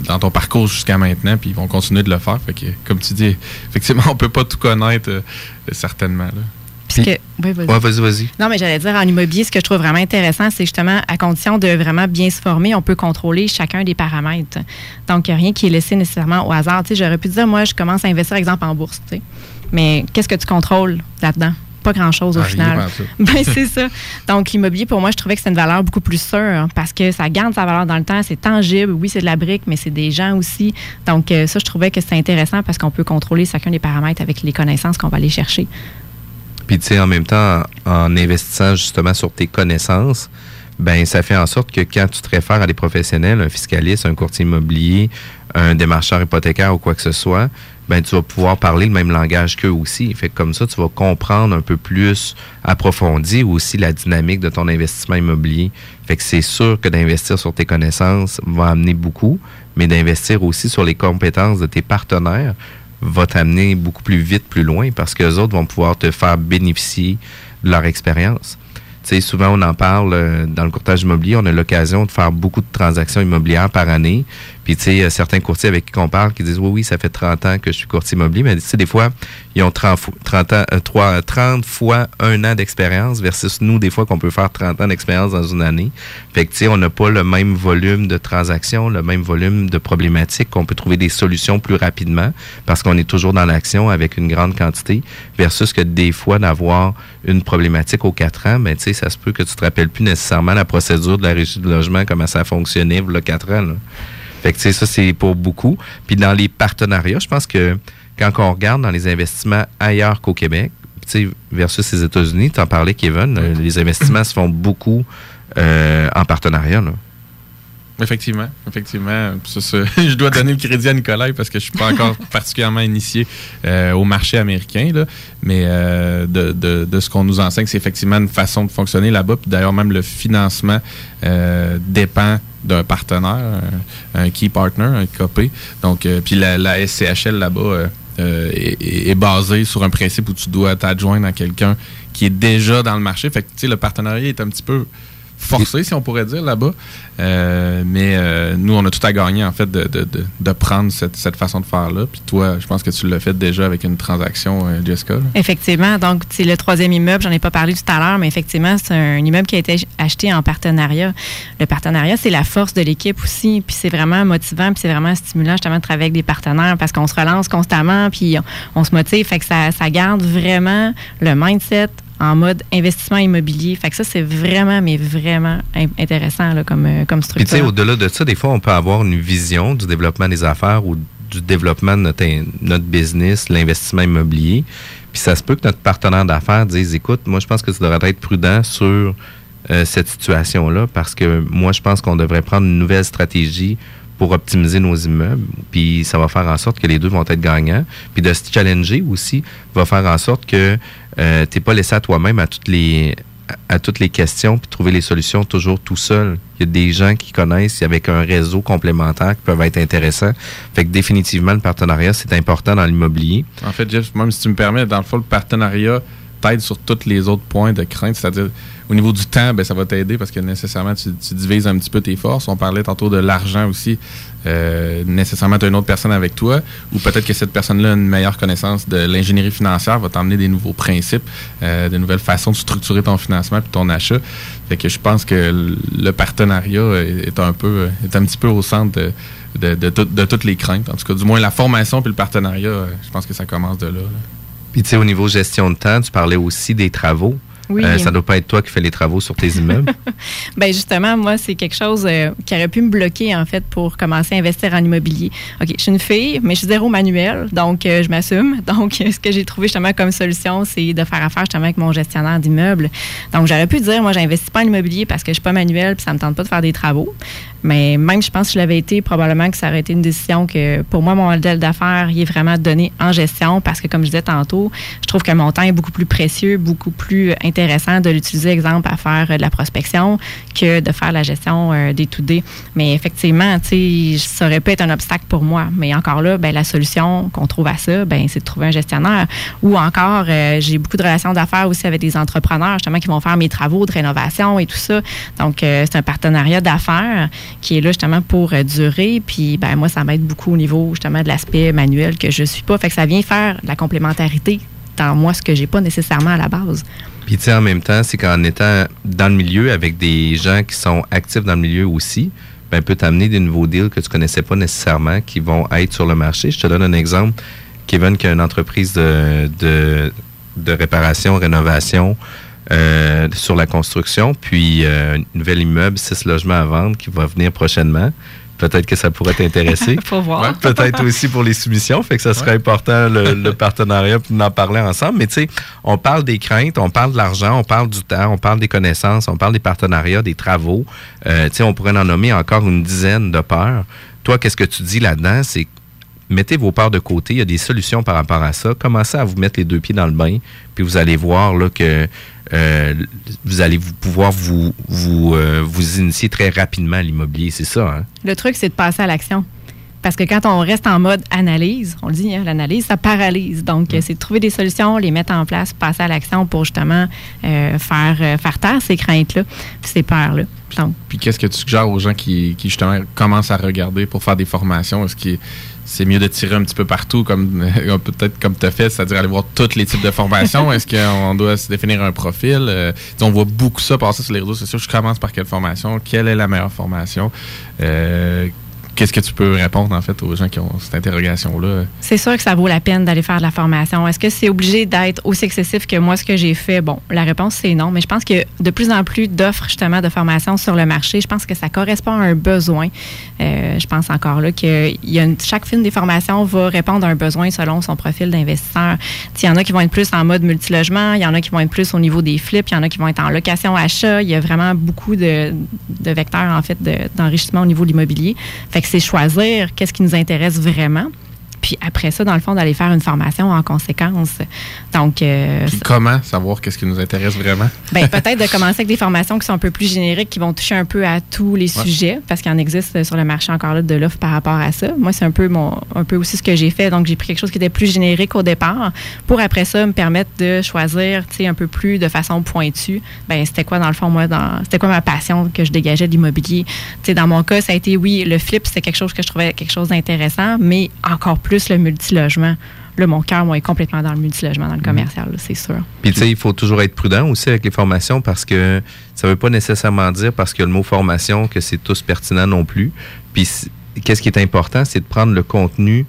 dans ton parcours jusqu'à maintenant, puis ils vont continuer de le faire. Fait que, comme tu dis, effectivement, on peut pas tout connaître, euh, certainement. Là. Oui, vas-y. Ouais, vas-y, vas-y. Non, mais j'allais dire, en immobilier, ce que je trouve vraiment intéressant, c'est justement, à condition de vraiment bien se former, on peut contrôler chacun des paramètres. Donc, il n'y a rien qui est laissé nécessairement au hasard. Tu sais, j'aurais pu dire, moi, je commence à investir, exemple, en bourse. tu sais. Mais qu'est-ce que tu contrôles là-dedans? Pas grand-chose au Ah, final. Ben, c'est ça. Donc, l'immobilier, pour moi, je trouvais que c'est une valeur beaucoup plus sûre parce que ça garde sa valeur dans le temps. C'est tangible. Oui, c'est de la brique, mais c'est des gens aussi. Donc, euh, ça, je trouvais que c'était intéressant parce qu'on peut contrôler chacun des paramètres avec les connaissances qu'on va aller chercher. Puis, tu sais, en même temps, en, investissant justement sur tes connaissances, ben ça fait en sorte que quand tu te réfères à des professionnels, un fiscaliste, un courtier immobilier, un démarcheur hypothécaire ou quoi que ce soit, ben tu vas pouvoir parler le même langage qu'eux aussi. Fait que comme ça, tu vas comprendre un peu plus approfondi aussi la dynamique de ton investissement immobilier. Fait que c'est sûr que d'investir sur tes connaissances va amener beaucoup, mais d'investir aussi sur les compétences de tes partenaires va t'amener beaucoup plus vite, plus loin, parce que les autres vont pouvoir te faire bénéficier de leur expérience. Tu sais, souvent, on en parle euh, dans le courtage immobilier, on a l'occasion de faire beaucoup de transactions immobilières par année. Puis, tu sais, certains courtiers avec qui on parle qui disent, oui, oui, ça fait 30 ans que je suis courtier immobilier, mais tu sais, des fois, ils ont 30, fo- 30, ans, euh, trois- 30 fois un an d'expérience versus nous, des fois, qu'on peut faire 30 ans d'expérience dans une année. Fait que, tu sais, on n'a pas le même volume de transactions, le même volume de problématiques, qu'on peut trouver des solutions plus rapidement parce qu'on est toujours dans l'action avec une grande quantité versus que des fois, d'avoir une problématique aux quatre ans, ben, tu sais, ça se peut que tu te rappelles plus nécessairement la procédure de la régie de logement, comment ça fonctionnait, il y a quatre ans, là. Fait que, tu sais, ça, c'est pour beaucoup. Puis dans les partenariats, je pense que quand on regarde dans les investissements ailleurs qu'au Québec, tu sais, versus les États-Unis, tu en parlais, Kevin, euh, les investissements se font beaucoup euh, en partenariat, là. Effectivement, effectivement. Ça, ça, je dois donner le crédit à Nicolas parce que je suis pas encore particulièrement initié euh, au marché américain, là. mais euh, de, de- de ce qu'on nous enseigne, c'est effectivement une façon de fonctionner là-bas. Puis d'ailleurs, même le financement euh, dépend d'un partenaire, un, key partner, un COP. Donc, euh, puis la, SCHL là-bas euh, euh, est, est- est basée sur un principe où tu dois t'adjoindre à quelqu'un qui est déjà dans le marché. Fait que, tu sais, le partenariat est un petit peu forcé, si on pourrait dire, là-bas. Euh, mais euh, nous, on a tout à gagner, en fait, de, prendre cette, façon de faire-là. Puis toi, je pense que tu l'as fait déjà avec une transaction, euh, Jessica. Effectivement. Donc, c'est le troisième immeuble. J'en ai pas parlé tout à l'heure, mais effectivement, c'est un immeuble qui a été acheté en partenariat. Le partenariat, c'est la force de l'équipe aussi. Puis c'est vraiment motivant, puis c'est vraiment stimulant justement de travailler avec des partenaires parce qu'on se relance constamment, puis on, se motive. Fait que ça garde vraiment le mindset en mode investissement immobilier. Fait que ça, c'est vraiment, mais vraiment in- intéressant là, comme, euh, comme Puis tu sais, structure. au-delà de ça, des fois, on peut avoir une vision du développement des affaires ou du développement de notre, notre business, l'investissement immobilier. Puis ça se peut que notre partenaire d'affaires dise, écoute, moi, je pense que tu devrais être prudent sur euh, cette situation-là parce que moi, je pense qu'on devrait prendre une nouvelle stratégie pour optimiser nos immeubles. Puis ça va faire en sorte que les deux vont être gagnants. Puis de se challenger aussi va faire en sorte que euh, tu n'es pas laissé à toi-même à toutes les à toutes les questions puis trouver les solutions toujours tout seul. Il y a des gens qui connaissent avec un réseau complémentaire qui peuvent être intéressants. Fait que définitivement, le partenariat, c'est important dans l'immobilier. En fait, Jeff, même si tu me permets, dans le fond, le partenariat t'aide sur tous les autres points de crainte. C'est-à-dire, au niveau du temps, ben, ça va t'aider parce que nécessairement, tu, divises un petit peu tes forces. On parlait tantôt de l'argent aussi. Euh, nécessairement, tu as une autre personne avec toi. Ou peut-être que cette personne-là a une meilleure connaissance de l'ingénierie financière, va t'emmener des nouveaux principes, euh, de nouvelles façons de structurer ton financement puis ton achat. Fait que je pense que le partenariat est un peu, est un petit peu au centre de, de, de tout- de toutes les craintes. En tout cas, du moins, la formation puis le partenariat, euh, je pense que ça commence de là. Puis tu sais, au niveau gestion de temps, tu parlais aussi des travaux. Oui. Euh, ça doit pas être toi qui fais les travaux sur tes immeubles. Ben justement, moi, c'est quelque chose euh, qui aurait pu me bloquer, en fait, pour commencer à investir en immobilier. OK, je suis une fille, mais je suis zéro manuel, donc euh, je m'assume. Donc, ce que j'ai trouvé justement comme solution, c'est de faire affaire justement avec mon gestionnaire d'immeuble. Donc, j'aurais pu dire, moi, j'investis pas en immobilier parce que je suis pas manuel puis ça me tente pas de faire des travaux. Mais même, je pense que je l'avais été, probablement que ça aurait été une décision que, pour moi, mon modèle d'affaires, il est vraiment donné en gestion parce que, comme je disais tantôt, je trouve que mon temps est beaucoup plus précieux, beaucoup plus intéressant de l'utiliser, exemple, à faire euh, de la prospection que de faire la gestion euh, des to day. Mais effectivement, tu ça aurait pu être un obstacle pour moi. Mais encore là, ben, la solution qu'on trouve à ça, ben, c'est de trouver un gestionnaire. Ou encore, euh, j'ai beaucoup de relations d'affaires aussi avec des entrepreneurs, justement, qui vont faire mes travaux de rénovation et tout ça. Donc, c'est un partenariat d'affaires qui est là justement pour durer. Puis, ben, moi, ça m'aide beaucoup au niveau justement de l'aspect manuel que je suis pas. Fait que ça vient faire de la complémentarité dans moi, ce que j'ai pas nécessairement à la base. Puis tu sais, en même temps, c'est qu'en étant dans le milieu avec des gens qui sont actifs dans le milieu aussi, ben, peut t'amener des nouveaux deals que tu connaissais pas nécessairement qui vont être sur le marché. Je te donne un exemple. Kevin qui a une entreprise de, de, de réparation, rénovation euh, sur la construction, puis euh, un nouvel immeuble, six logements à vendre qui va venir prochainement. Peut-être que ça pourrait t'intéresser. Faut voir. Ouais, Peut-être aussi pour les soumissions. Fait que ça serait important le, le partenariat puis d'en parler ensemble. Mais tu sais, on parle des craintes, on parle de l'argent, on parle du temps, on parle des connaissances, on parle des partenariats, des travaux. Euh, tu sais, on pourrait en nommer encore une dizaine de peurs. Toi, qu'est-ce que tu dis là-dedans? C'est mettez vos peurs de côté. Il y a des solutions par rapport à ça. Commencez à vous mettre les deux pieds dans le bain, puis vous allez voir là, que euh, vous allez vous pouvoir vous, vous, euh, vous initier très rapidement à l'immobilier. C'est ça, hein? Le truc, c'est de passer à l'action. Parce que quand on reste en mode analyse, on le dit, hein, l'analyse, ça paralyse. Donc, euh, c'est de trouver des solutions, les mettre en place, passer à l'action pour justement euh, faire, faire taire ces craintes-là, ces peurs-là. Puis qu'est-ce que tu suggères aux gens qui, qui, justement commencent à regarder pour faire des formations? Est-ce que c'est mieux de tirer un petit peu partout, comme peut-être comme tu as fait, c'est-à-dire aller voir tous les types de formations? Est-ce qu'on doit se définir un profil? Euh, on voit beaucoup ça passer sur les réseaux sociaux. Je commence par quelle formation? Quelle est la meilleure formation? Euh, Qu'est-ce que tu peux répondre en fait aux gens qui ont cette interrogation-là? c'est sûr que ça vaut la peine d'aller faire de la formation. Est-ce que c'est obligé d'être aussi excessif que moi, ce que j'ai fait? Bon, la réponse, c'est non. Mais je pense que de plus en plus d'offres, justement, de formation sur le marché, je pense que ça correspond à un besoin. Euh, je pense encore là que y a une- chaque film des formations va répondre à un besoin selon son profil d'investisseur. Il y en a qui vont être plus en mode multilogement, il y en a qui vont être plus au niveau des flips, il y en a qui vont être en location-achat. Il y a vraiment beaucoup de, vecteurs, en fait, de- d'enrichissement au niveau de l'immobilier. C'est choisir qu'est-ce qui nous intéresse vraiment. Puis après ça, dans le fond, d'aller faire une formation en conséquence. Donc, euh, Puis comment savoir qu'est-ce qui nous intéresse vraiment? ben, peut-être de commencer avec des formations qui sont un peu plus génériques, qui vont toucher un peu à tous les Ouais. sujets, parce qu'il en existe sur le marché encore là de l'offre par rapport à ça. Moi, c'est un peu mon, un peu aussi ce que j'ai fait. Donc, j'ai pris quelque chose qui était plus générique au départ, pour après ça me permettre de choisir, tu sais, un peu plus de façon pointue. Ben, c'était quoi dans le fond moi, dans, c'était quoi ma passion que je dégageais de l'immobilier? Tu sais, dans mon cas, ça a été oui, le flip, c'était quelque chose que je trouvais quelque chose d'intéressant, mais encore plus le multilogement. Là, mon cœur, moi, est complètement dans le multilogement, dans le commercial, là, c'est sûr. Puis, tu sais, il faut toujours être prudent aussi avec les formations parce que ça ne veut pas nécessairement dire, parce que le mot formation, que c'est tous pertinent non plus. Puis, qu'est-ce qui est important, c'est de prendre le contenu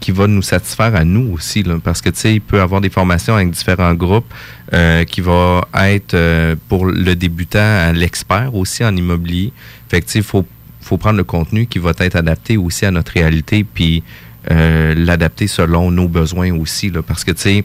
qui va nous satisfaire à nous aussi. Là, parce que, tu sais, il peut y avoir des formations avec différents groupes euh, qui vont être euh, pour le débutant à l'expert aussi en immobilier. Fait que, tu sais, il faut, faut prendre le contenu qui va être adapté aussi à notre réalité. Puis, euh, l'adapter selon nos besoins aussi. Là, parce que, tu sais,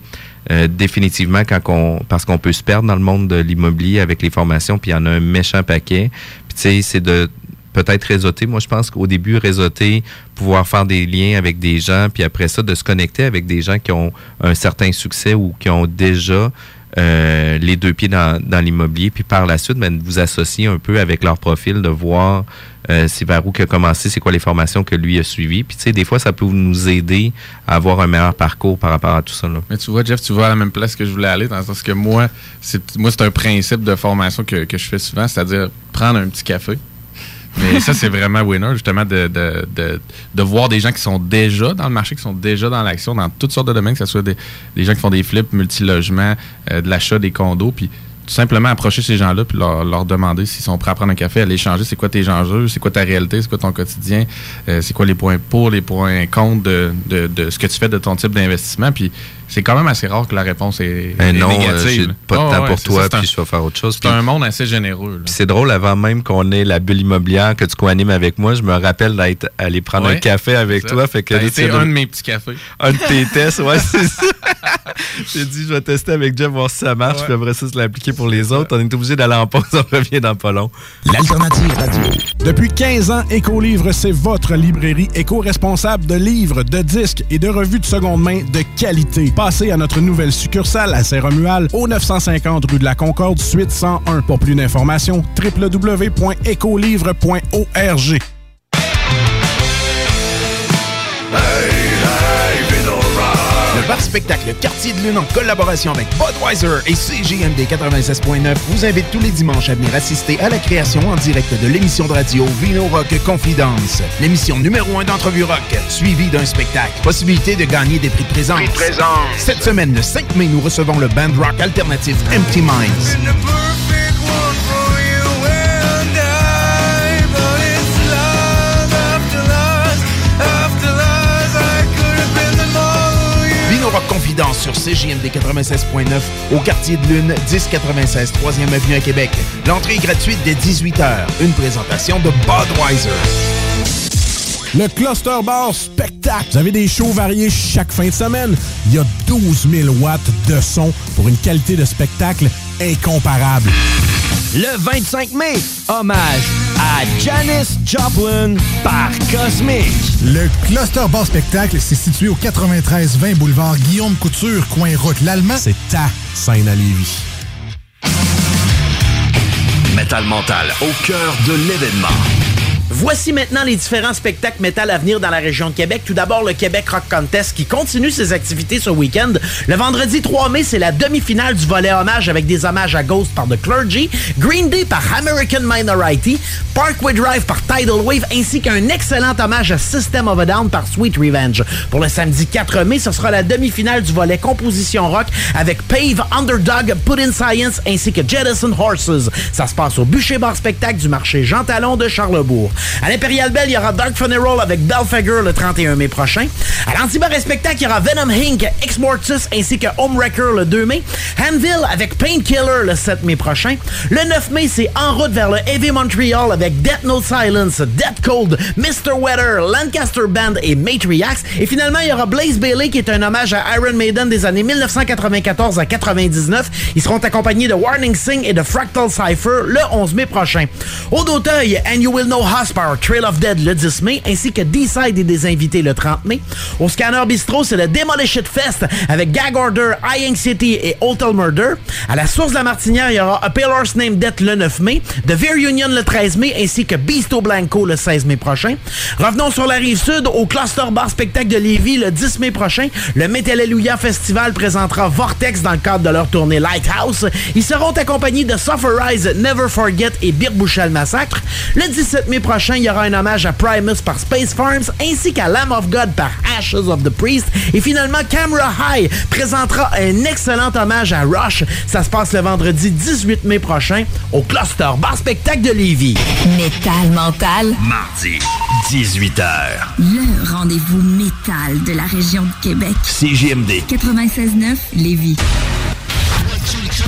euh, définitivement, quand on, parce qu'on peut se perdre dans le monde de l'immobilier avec les formations, puis il y en a un méchant paquet. Puis, tu sais, c'est de peut-être réseauter. Moi, je pense qu'au début, réseauter, pouvoir faire des liens avec des gens, puis après ça, de se connecter avec des gens qui ont un certain succès ou qui ont déjà euh, les deux pieds dans, dans l'immobilier, puis par la suite, ben, vous associer un peu avec leur profil, de voir euh, c'est vers où a commencé, c'est quoi les formations que lui a suivies. Puis, tu sais, des fois, ça peut nous aider à avoir un meilleur parcours par rapport à tout ça. Là. Mais tu vois, Jeff, tu vas à la même place que je voulais aller, dans le sens que moi, c'est moi c'est un principe de formation que, que je fais souvent, c'est-à-dire prendre un petit café. Mais ça, c'est vraiment winner, justement, de, de, de, de voir des gens qui sont déjà dans le marché, qui sont déjà dans l'action, dans toutes sortes de domaines, que ce soit des, des gens qui font des flips, multilogements, euh, de l'achat des condos, puis tout simplement approcher ces gens-là puis leur, leur demander s'ils sont prêts à prendre un café, à l'échanger, c'est quoi tes enjeux, c'est quoi ta réalité, c'est quoi ton quotidien, euh, c'est quoi les points pour, les points contre de, de, de ce que tu fais de ton type d'investissement. Puis c'est quand même assez rare que la réponse est, Eh est non, euh, négative. j'ai pas de Ah temps ouais, pour toi, ça, c'est un- puis je vais faire autre chose. C'est un monde assez généreux. c'est drôle, avant même qu'on ait la bulle immobilière que tu co-animes avec moi, je me rappelle d'être allé prendre Ouais, un café avec toi. Fait que sais, un de mes petits cafés. Un de tes tests, ouais, c'est ça. J'ai dit, je vais tester avec Jeff, voir si ça marche, puis après ça, se l'appliquer pour les autres. On est obligé d'aller en pause, on revient dans pas long. L'alternative radio. Depuis 15 ans, Écolivre, c'est votre librairie éco-responsable de livres, de disques et de revues de seconde main de qualité. Passez à notre nouvelle succursale à Saint-Romuald, au 950 rue de la Concorde, suite 101. Pour plus d'informations, www.écolivre.org. bar spectacle Quartier de Lune en collaboration avec Budweiser et CJMD 96.9 vous invite tous les dimanches à venir assister à la création en direct de l'émission de radio Vino Rock Confidence. L'émission numéro 1 d'entrevue rock, suivie d'un spectacle. Possibilité de gagner des prix de présence. Prix de présence. Cette semaine, le 5 mai, nous recevons le band rock alternatif Empty Minds. Rock Confidence sur CJMD 96.9 au quartier de Lune, 1096 3e Avenue à Québec. L'entrée est gratuite dès 18h. Une présentation de Budweiser. Le Cluster Bar Spectacle. Vous avez des shows variés chaque fin de semaine. Il y a 12 000 watts de son pour une qualité de spectacle incomparable. Le 25 mai, hommage à Janis Joplin par Cosmic. Le Cluster Bar Spectacle, c'est situé au 93-20 boulevard Guillaume Couture, coin route l'Allemand. C'est ta scène à Lévis. Metal Mental, au cœur de l'événement. Voici maintenant les différents spectacles métal à venir dans la région de Québec. Tout d'abord, le Québec Rock Contest qui continue ses activités ce week-end. Le vendredi 3 mai, c'est la demi-finale du volet hommage avec des hommages à Ghost par The Clergy, Green Day par American Minority, Parkway Drive par Tidal Wave, ainsi qu'un excellent hommage à System of a Down par Sweet Revenge. Pour le samedi 4 mai, ce sera la demi-finale du volet composition rock avec Pave, Underdog, Put in Science ainsi que Jettison Horses. Ça se passe au Bûcher Bar Spectacle du marché Jean Talon de Charlebourg. À l'Imperial Bell, il y aura Dark Funeral avec Belfagor le 31 mai prochain. À l'Antibar Spectacle, il y aura Venom Inc., Ex Mortis ainsi que Homewrecker le 2 mai. Hanville avec Painkiller le 7 mai prochain. Le 9 mai, c'est en route vers le Heavy Montreal avec Death No Silence, Death Cold, Mr. Weather, Lancaster Band et Matriax. Et finalement, il y aura Blaze Bailey qui est un hommage à Iron Maiden des années 1994 à 99. Ils seront accompagnés de Warning Sing et de Fractal Cypher le 11 mai prochain. Au d'Auteuil, And You Will Know How Crossbar Trail of Dead le 10 mai, ainsi que D-Side et des invités le 30 mai. Au Scanner Bistro, c'est le Demolish It Fest avec Gag Order, High City et Hotel Murder. À la source de la Martinière, il y aura A Pale Horse Named Death le 9 mai, The Very Union le 13 mai, ainsi que Beasto Blanco le 16 mai prochain. Revenons sur la rive sud, au Cluster Bar Spectacle de Lévis le 10 mai prochain. Le Metalleluia Festival présentera Vortex dans le cadre de leur tournée Lighthouse. Ils seront accompagnés de Sufferize, Never Forget et Birbouchal Massacre. Le 17 mai prochain, il y aura un hommage à Primus par Space Farms ainsi qu'à Lamb of God par Ashes of the Priest. Et finalement, Camera High présentera un excellent hommage à Rush. Ça se passe le vendredi 18 mai prochain au Cluster Bar Spectacle de Lévis. Métal mental. Mardi, 18h. Le rendez-vous métal de la région de Québec. CJMD 96.9 Lévis.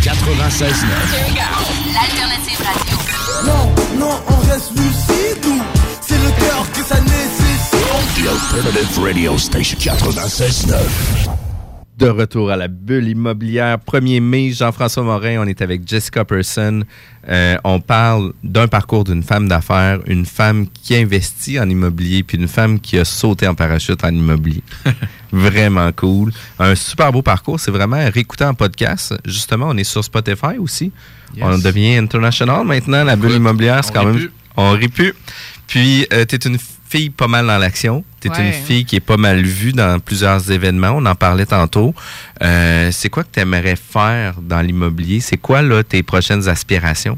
96.9. L'alternative radio. Non, non, on reste lucide Alternative Radio Station 96.9. De retour à la bulle immobilière. 1er mai, Jean-François Morin, on est avec Jessica Person. Euh, on parle d'un parcours d'une femme d'affaires, une femme qui investit en immobilier, puis une femme qui a sauté en parachute en immobilier. vraiment cool. Un super beau parcours. C'est vraiment réécouter en podcast. Justement, on est sur Spotify aussi. Yes. On devient international maintenant. La bulle immobilière, c'est on quand rit même... plus. On rit plus. Puis, euh, tu es une fille pas mal dans l'action. Tu es Ouais. une fille qui est pas mal vue dans plusieurs événements. On en parlait tantôt. Euh, c'est quoi que tu aimerais faire dans l'immobilier? C'est quoi, là, tes prochaines aspirations?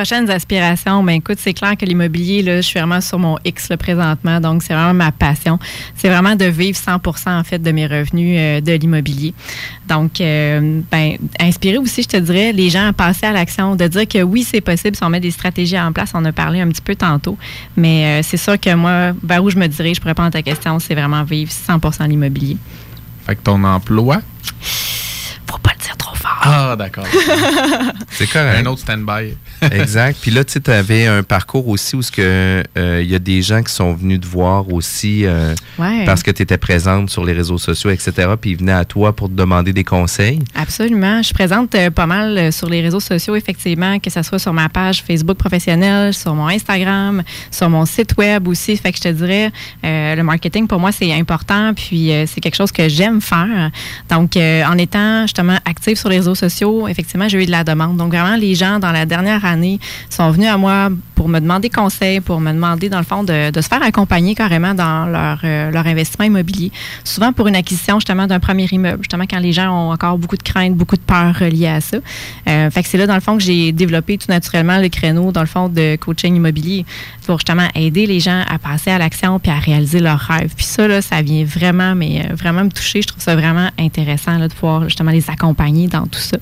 Prochaines aspirations, ben écoute, c'est clair que l'immobilier, là, je suis vraiment sur mon X là, présentement, donc c'est vraiment ma passion. C'est vraiment de vivre 100% en fait de mes revenus euh, de l'immobilier. Donc, euh, ben, inspirer aussi, je te dirais, les gens à passer à l'action, de dire que oui, c'est possible si on met des stratégies en place. On a parlé un petit peu tantôt, mais euh, c'est sûr que moi, vers où je me dirige pour répondre à ta question, c'est vraiment vivre 100% l'immobilier. Fait que ton emploi? Faut pas le dire trop fort. Ah, d'accord. C'est correct. Un autre stand-by. exact. Puis là, tu sais, avais un parcours aussi où il y a des gens qui sont venus te voir aussi euh, Ouais. parce que tu étais présente sur les réseaux sociaux, etc. Puis ils venaient à toi pour te demander des conseils. Absolument. Je suis présente euh, pas mal euh, sur les réseaux sociaux, effectivement, que ce soit sur ma page Facebook professionnelle, sur mon Instagram, sur mon site web aussi. Fait que je te dirais, euh, le marketing, pour moi, c'est important, puis euh, c'est quelque chose que j'aime faire. Donc, euh, en étant justement active sur les réseaux sociaux, effectivement, j'ai eu de la demande. Donc, vraiment, les gens, dans la dernière année, sont venus à moi pour me demander conseil, pour me demander, dans le fond, de, de se faire accompagner carrément dans leur, euh, leur investissement immobilier. Souvent pour une acquisition, justement, d'un premier immeuble, justement, quand les gens ont encore beaucoup de craintes, beaucoup de peurs reliées à ça. Euh, fait que c'est là, dans le fond, que j'ai développé tout naturellement le créneau, dans le fond, de coaching immobilier pour justement aider les gens à passer à l'action puis à réaliser leurs rêves. Puis ça, là, ça vient vraiment, mais euh, vraiment me toucher. Je trouve ça vraiment intéressant là, de pouvoir justement les accompagner dans tout ça.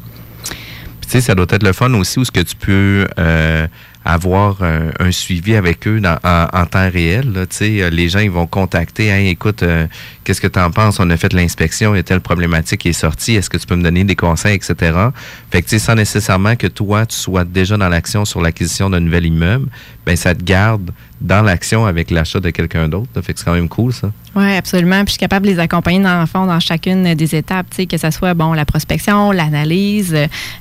Ça doit être le fun aussi où ce que tu peux euh, avoir un, un suivi avec eux en, temps réel. euh, les gens, vont contacter, Hey, écoute, euh, qu'est-ce que tu en penses? On a fait l'inspection, il y telle problématique qui est sortie, est-ce que tu peux me donner des conseils, etc. Fait que, tu sans nécessairement que toi, tu sois déjà dans l'action sur l'acquisition d'un nouvel immeuble, ben ça te garde dans l'action avec l'achat de quelqu'un d'autre. Fait que c'est quand même cool, ça. Oui, absolument. Puis je suis capable de les accompagner dans le fond dans chacune des étapes, tu sais, que ce soit bon la prospection, l'analyse.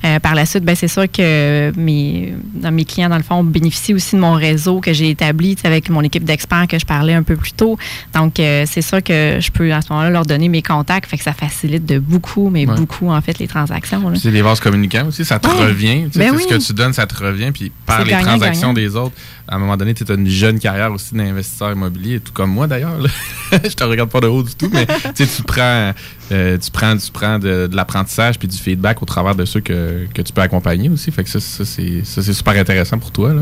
Euh, par la suite, ben c'est sûr que mes dans mes clients dans le fond bénéficient aussi de mon réseau que j'ai établi tu sais, avec mon équipe d'experts que je parlais un peu plus tôt. Donc euh, c'est sûr que je peux à ce moment-là leur donner mes contacts, fait que ça facilite de beaucoup, mais Ouais. beaucoup en fait les transactions. c'est des vases communicants aussi, ça te Ouais. revient. Ben oui. Ce que tu donnes, ça te revient. Puis par les gagnant, transactions gagnant. des autres, à un moment donné, tu as une jeune carrière aussi d'investisseur immobilier, tout comme moi d'ailleurs. Je te regarde pas de haut du tout, mais tu prends, euh, tu prends, tu prends de, l'apprentissage puis du feedback au travers de ceux que, que tu peux accompagner aussi. Fait que ça, c'est super intéressant pour toi.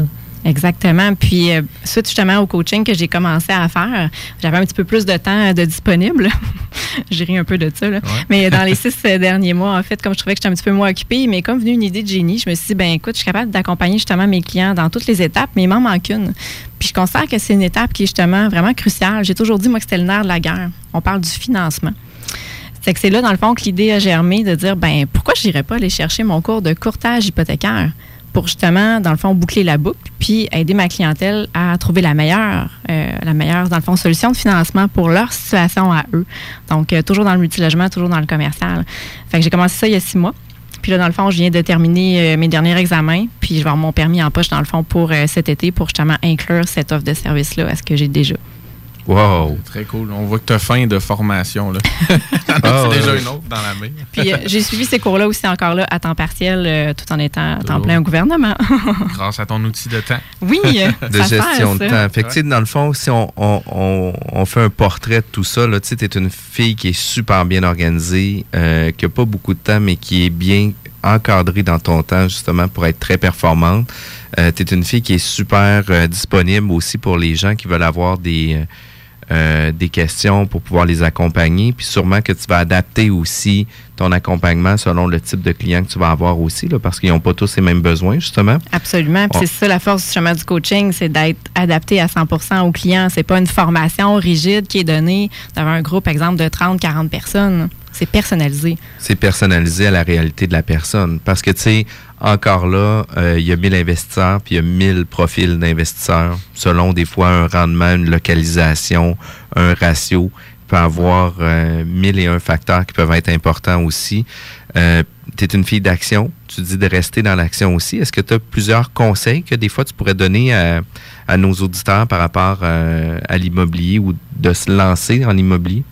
Exactement. Puis, euh, suite justement au coaching que j'ai commencé à faire, j'avais un petit peu plus de temps euh, de disponible. j'ai ri un peu de ça, là. Mais dans les six euh, derniers mois, en fait, comme je trouvais que j'étais un petit peu moins occupée, mais comme venue une idée de génie, je me suis dit, ben écoute, je suis capable d'accompagner justement mes clients dans toutes les étapes, mais il m'en manque une. Puis je considère que c'est une étape qui est justement vraiment cruciale. J'ai toujours dit, moi, que c'était le nerf de la guerre. On parle du financement. C'est que c'est là, dans le fond, que l'idée a germé de dire, ben pourquoi je n'irais pas aller chercher mon cours de courtage hypothécaire? Pour justement, dans le fond, boucler la boucle, puis aider ma clientèle à trouver la meilleure, euh, dans le fond, solution de financement pour leur situation à eux. Donc, euh, toujours dans le multilogement, toujours dans le commercial. Fait que j'ai commencé ça il y a six mois. Puis là, dans le fond, je viens de terminer euh, mes derniers examens. Puis je vais avoir mon permis en poche, dans le fond, pour cet été, pour justement inclure cette offre de service-là à ce que j'ai déjà. Wow! Très cool. On voit que tu as faim de formation. Là. T'en as Ah, déjà ouais. une autre dans la main. Puis euh, j'ai suivi ces cours-là aussi encore là à temps partiel, euh, tout en étant à temps plein au gouvernement. Grâce à ton outil de temps. Oui, de ça sert, gestion de temps. Fait que, tu sais, dans le fond, si on, on- on- on fait un portrait de tout ça, tu sais, t'es une fille qui est super bien organisée, euh, qui a pas beaucoup de temps, mais qui est bien encadrée dans ton temps, justement, pour être très performante. Euh, t'es une fille qui est super euh, disponible aussi pour les gens qui veulent avoir des... euh, des questions pour pouvoir les accompagner. Puis sûrement que tu vas adapter aussi ton accompagnement selon le type de client que tu vas avoir aussi, là, parce qu'ils n'ont pas tous les mêmes besoins, justement. Absolument. Puis c'est ça la force du chemin du coaching, c'est d'être adapté à 100% au client. C'est pas une formation rigide qui est donnée d'avoir un groupe, exemple, de 30, 40 personnes. C'est personnalisé. c'est personnalisé à la réalité de la personne. Parce que, tu sais, encore là, euh, il y a 1000 investisseurs, puis il y a 1000 profils d'investisseurs, selon des fois un rendement, une localisation, un ratio. Il peut y avoir euh, 1000 et un facteurs qui peuvent être importants aussi. Euh, tu es une fille d'action, tu dis de rester dans l'action aussi. Est-ce que tu as plusieurs conseils que des fois tu pourrais donner à, nos auditeurs par rapport à l'immobilier ou de se lancer en immobilier?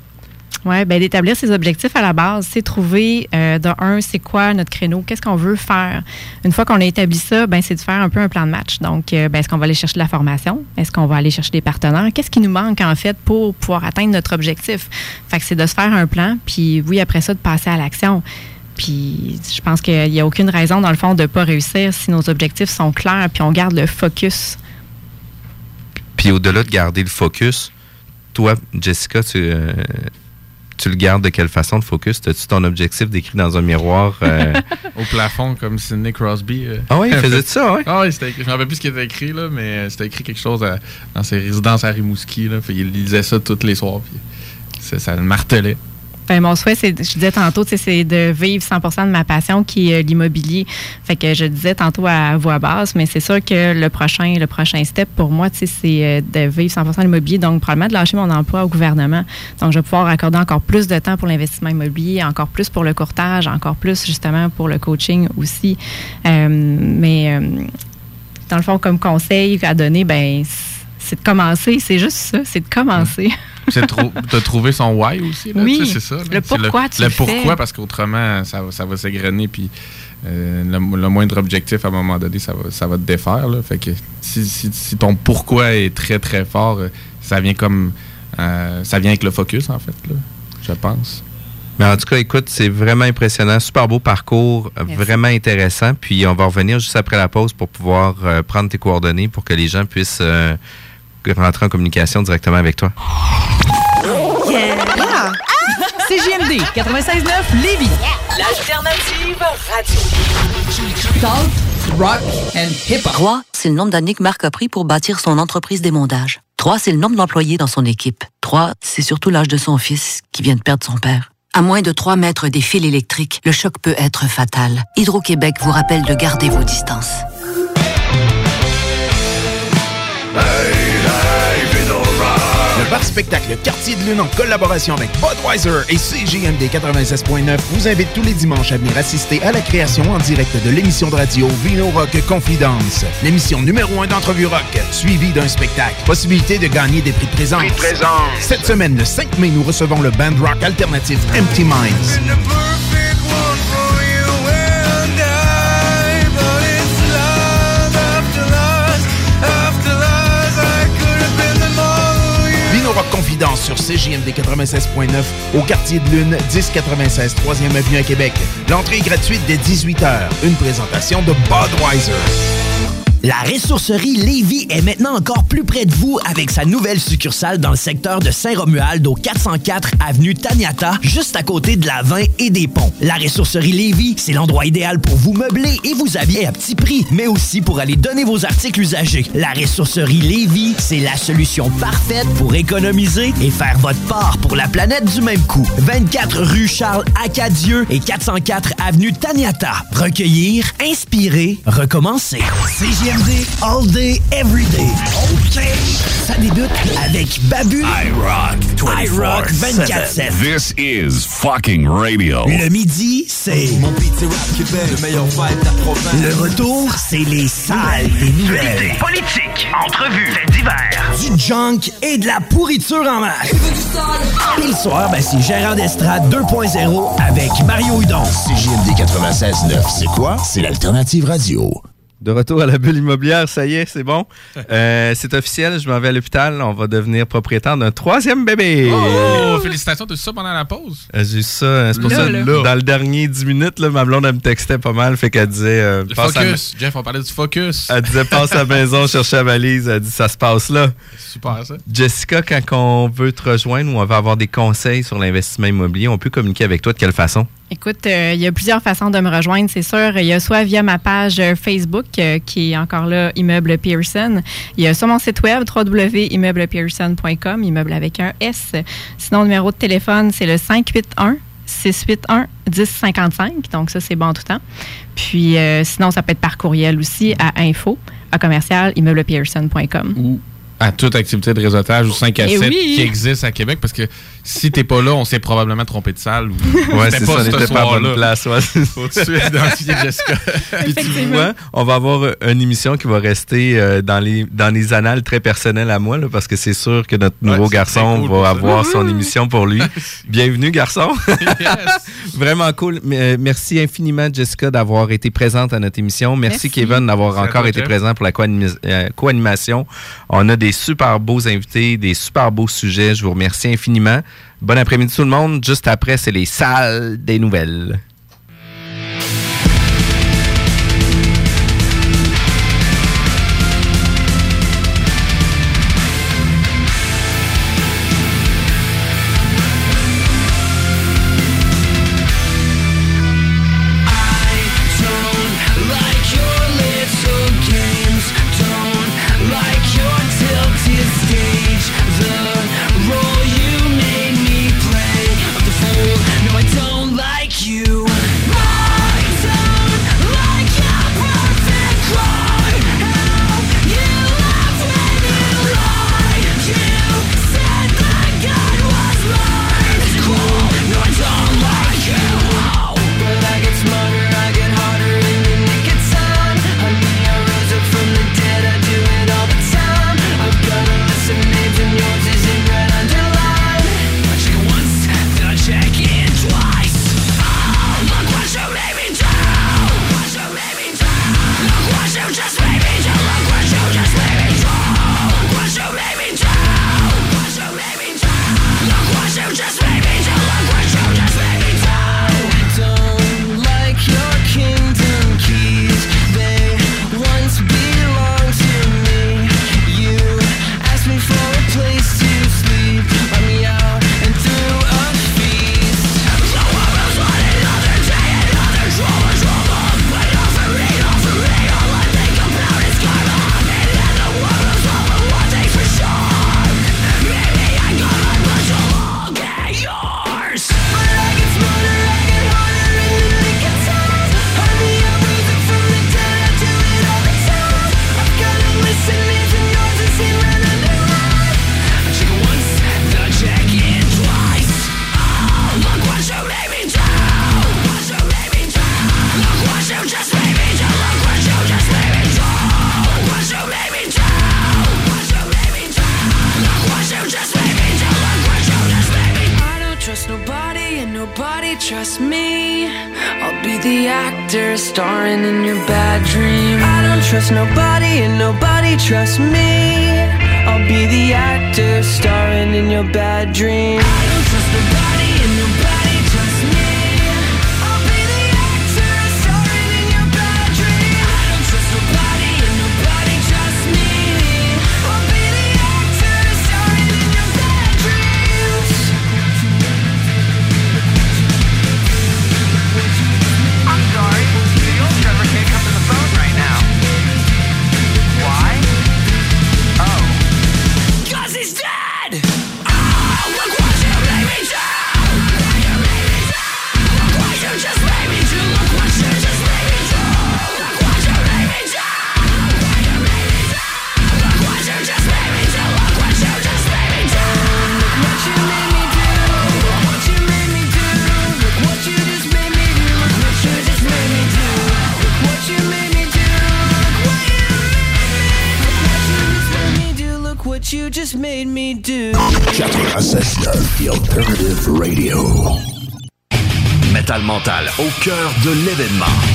Oui, ben d'établir ses objectifs à la base, c'est trouver euh, de un, c'est quoi notre créneau, qu'est-ce qu'on veut faire. Une fois qu'on a établi ça, ben c'est de faire un peu un plan de match. Donc, euh, ben, est-ce qu'on va aller chercher de la formation, est-ce qu'on va aller chercher des partenaires, qu'est-ce qui nous manque en fait pour pouvoir atteindre notre objectif? Fait que c'est de se faire un plan, puis oui après ça de passer à l'action. Puis je pense qu'il n'y a aucune raison dans le fond de pas réussir si nos objectifs sont clairs, puis on garde le focus. Puis au-delà de garder le focus, toi, Jessica, tu, euh, tu le gardes de quelle façon le focus? As-tu ton objectif décrit dans un miroir? euh, Au plafond, comme Sidney Crosby. euh, Ah ouais, il faisait ça, ouais? Ah ouais, c'était écrit. Je me rappelle plus ce qui était écrit, là, mais euh, c'était écrit quelque chose à- dans ses résidences à Rimouski. Là, il lisait ça tous les soirs. Puis ça, ça le martelait. Ben, mon souhait, c'est, je disais tantôt, c'est de vivre 100 de ma passion qui est euh, l'immobilier. Fait que je disais tantôt à voix basse, mais c'est sûr que le prochain, le prochain step pour moi, c'est euh, de vivre 100 de l'immobilier. Donc, probablement de lâcher mon emploi au gouvernement. Donc, je vais pouvoir accorder encore plus de temps pour l'investissement immobilier, encore plus pour le courtage, encore plus justement pour le coaching aussi. Euh, mais dans le fond, comme conseil à donner, ben c'est de commencer. C'est juste ça, c'est de commencer. C'est de trou- de trouver son why aussi. Là, Oui, tu sais, c'est ça. là. le pourquoi tu le le pourquoi, fais. parce qu'autrement, ça, va- ça va s'égrener. Puis euh, le, le moindre objectif, à un moment donné, ça va, ça va te défaire. Là. Fait que si, si- si ton pourquoi est très, très fort, euh, ça vient comme. euh, ça vient avec le focus, en fait, là, je pense. Mais en tout cas, écoute, c'est vraiment impressionnant. Super beau parcours, euh, vraiment intéressant. Puis on va revenir juste après la pause pour pouvoir euh, prendre tes coordonnées pour que les gens puissent euh, rentrer en communication directement avec toi. Yeah! CJMD 96.9 Lévis. L'alternative radio. Talk, rock and hip-hop. 3, c'est le nombre d'années que Marc a pris pour bâtir son entreprise d'émondage. 3, c'est le nombre d'employés dans son équipe. 3, c'est surtout l'âge de son fils qui vient de perdre son père. À moins de 3 mètres des fils électriques, le choc peut être fatal. Hydro-Québec vous rappelle de garder vos distances. Bar spectacle Quartier de Lune en collaboration avec Budweiser et CJMD 96.9 vous invite tous les dimanches à venir assister à la création en direct de l'émission de radio Vino Rock Confidence. L'émission numéro 1 d'entrevue rock, suivie d'un spectacle. Possibilité de gagner des prix de présence. Prix de présence. Cette semaine, le 5 mai, nous recevons le band rock alternatif Empty Minds. Sur CJMD 96.9 au quartier de Lune, 1096 3e Avenue à Québec. L'entrée est gratuite dès 18h. Une présentation de Budweiser. La ressourcerie Lévis est maintenant encore plus près de vous avec sa nouvelle succursale dans le secteur de Saint-Romuald au 404 avenue Taniata, juste à côté de la 20 et des ponts. La ressourcerie Lévis, c'est l'endroit idéal pour vous meubler et vous habiller à petit prix, mais aussi pour aller donner vos articles usagés. La ressourcerie Lévis, c'est la solution parfaite pour économiser et faire votre part pour la planète du même coup. 24 rue Charles Acadieux et 404 avenue Taniata. Recueillir, inspirer, recommencer. CGMD All Day, Every Day. OK. Ça débute avec Babu. iRock iRock 24-7. This is fucking radio. Le midi, c'est... Mon beat c'est rap Québec, le meilleur vibe de la province. Le retour, c'est les salles des nouvelles. Politique, entrevues, faits divers. Du junk et de la pourriture en masse. Et le soir, ben, c'est Gérard d'Estrade 2.0 avec Mario Hudon. CJMD 96.9, c'est quoi? C'est l'alternative radio. De retour à la bulle immobilière, ça y est, c'est bon. Euh, c'est officiel, je m'en vais à l'hôpital. On va devenir propriétaire d'un troisième bébé. Oh, félicitations, t'as eu ça pendant la pause? Euh, J'ai eu ça, euh, c'est pour Là, ça, là. dans le dernier 10 minutes, là, ma blonde, elle me textait pas mal, fait qu'elle disait... euh, Le passe à- focus. Jeff, on parlait du focus. Elle disait, passe à la maison, chercher la valise. Elle dit, ça se passe là. Super, ça. Jessica, quand on veut te rejoindre ou on veut avoir des conseils sur l'investissement immobilier, on peut communiquer avec toi de quelle façon? Écoute, euh, il y a plusieurs façons de me rejoindre, c'est sûr. Il y a soit via ma page euh, Facebook, euh, qui est encore là, Immeuble Pearson. Il y a sur mon site web, www.immeuble.pearson.com, immeuble avec un S. Sinon, le numéro de téléphone, c'est le 581 681 1055. Donc, ça, c'est bon tout temps. Puis, sinon, ça peut être par courriel aussi à info à commercial immeuble.pearson.com. Ou à toute activité de réseautage ou 5 à Eh 7 oui. qui existe à Québec parce que si t'es pas là, on s'est probablement trompé de salle. Ou... Ouais, C'était c'est ça, n'était pas à bonne place. Ouais. Faut tout de suite identifier Jessica. Puis tu vois, on va avoir euh, une émission qui va rester euh, dans, les, dans les annales très personnelles à moi, là, parce que c'est sûr que notre nouveau garçon cool va avoir son émission pour lui. Bienvenue, garçon. Vraiment cool. Mais, euh, merci infiniment, Jessica, d'avoir été présente à notre émission. Merci, Merci. Kevin, d'avoir encore été présent pour la co-anima- euh, co-animation. On a des super beaux invités, des super beaux sujets. Je vous remercie infiniment. Bon après-midi tout le monde. Juste après, c'est les salles des nouvelles. Au cœur de l'événement.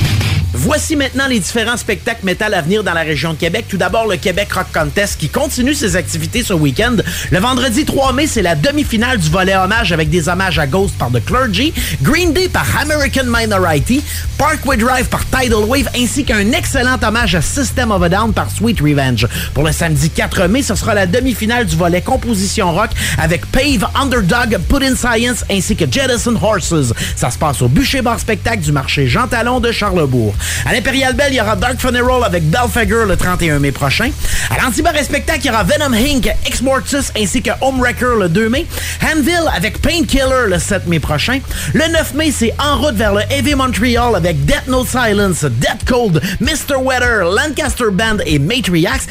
Voici maintenant les différents spectacles métal à venir dans la région de Québec. Tout d'abord, le Québec Rock Contest qui continue ses activités ce week-end. Le vendredi 3 mai, c'est la demi-finale du volet hommage avec des hommages à Ghost par The Clergy, Green Day par American Minority, Parkway Drive par Tidal Wave, ainsi qu'un excellent hommage à System of a Down par Sweet Revenge. Pour le samedi 4 mai, ce sera la demi-finale du volet composition rock avec Pave, Underdog, Put in Science, ainsi que Jettison Horses. Ça se passe au Bûcher Bar Spectacle du marché Jean Talon de Charlebourg. À l'Imperial Bell, il y aura Dark Funeral avec Belfagor le 31 mai prochain. À l'Antibar Spectacle, il y aura Venom Inc., Ex Mortis ainsi que Homewrecker le 2 mai. Hanville avec Painkiller le 7 mai prochain. Le 9 mai, c'est en route vers le Heavy Montreal avec Death No Silence, Death Cold, Mr. Weather, Lancaster Band et Matriax.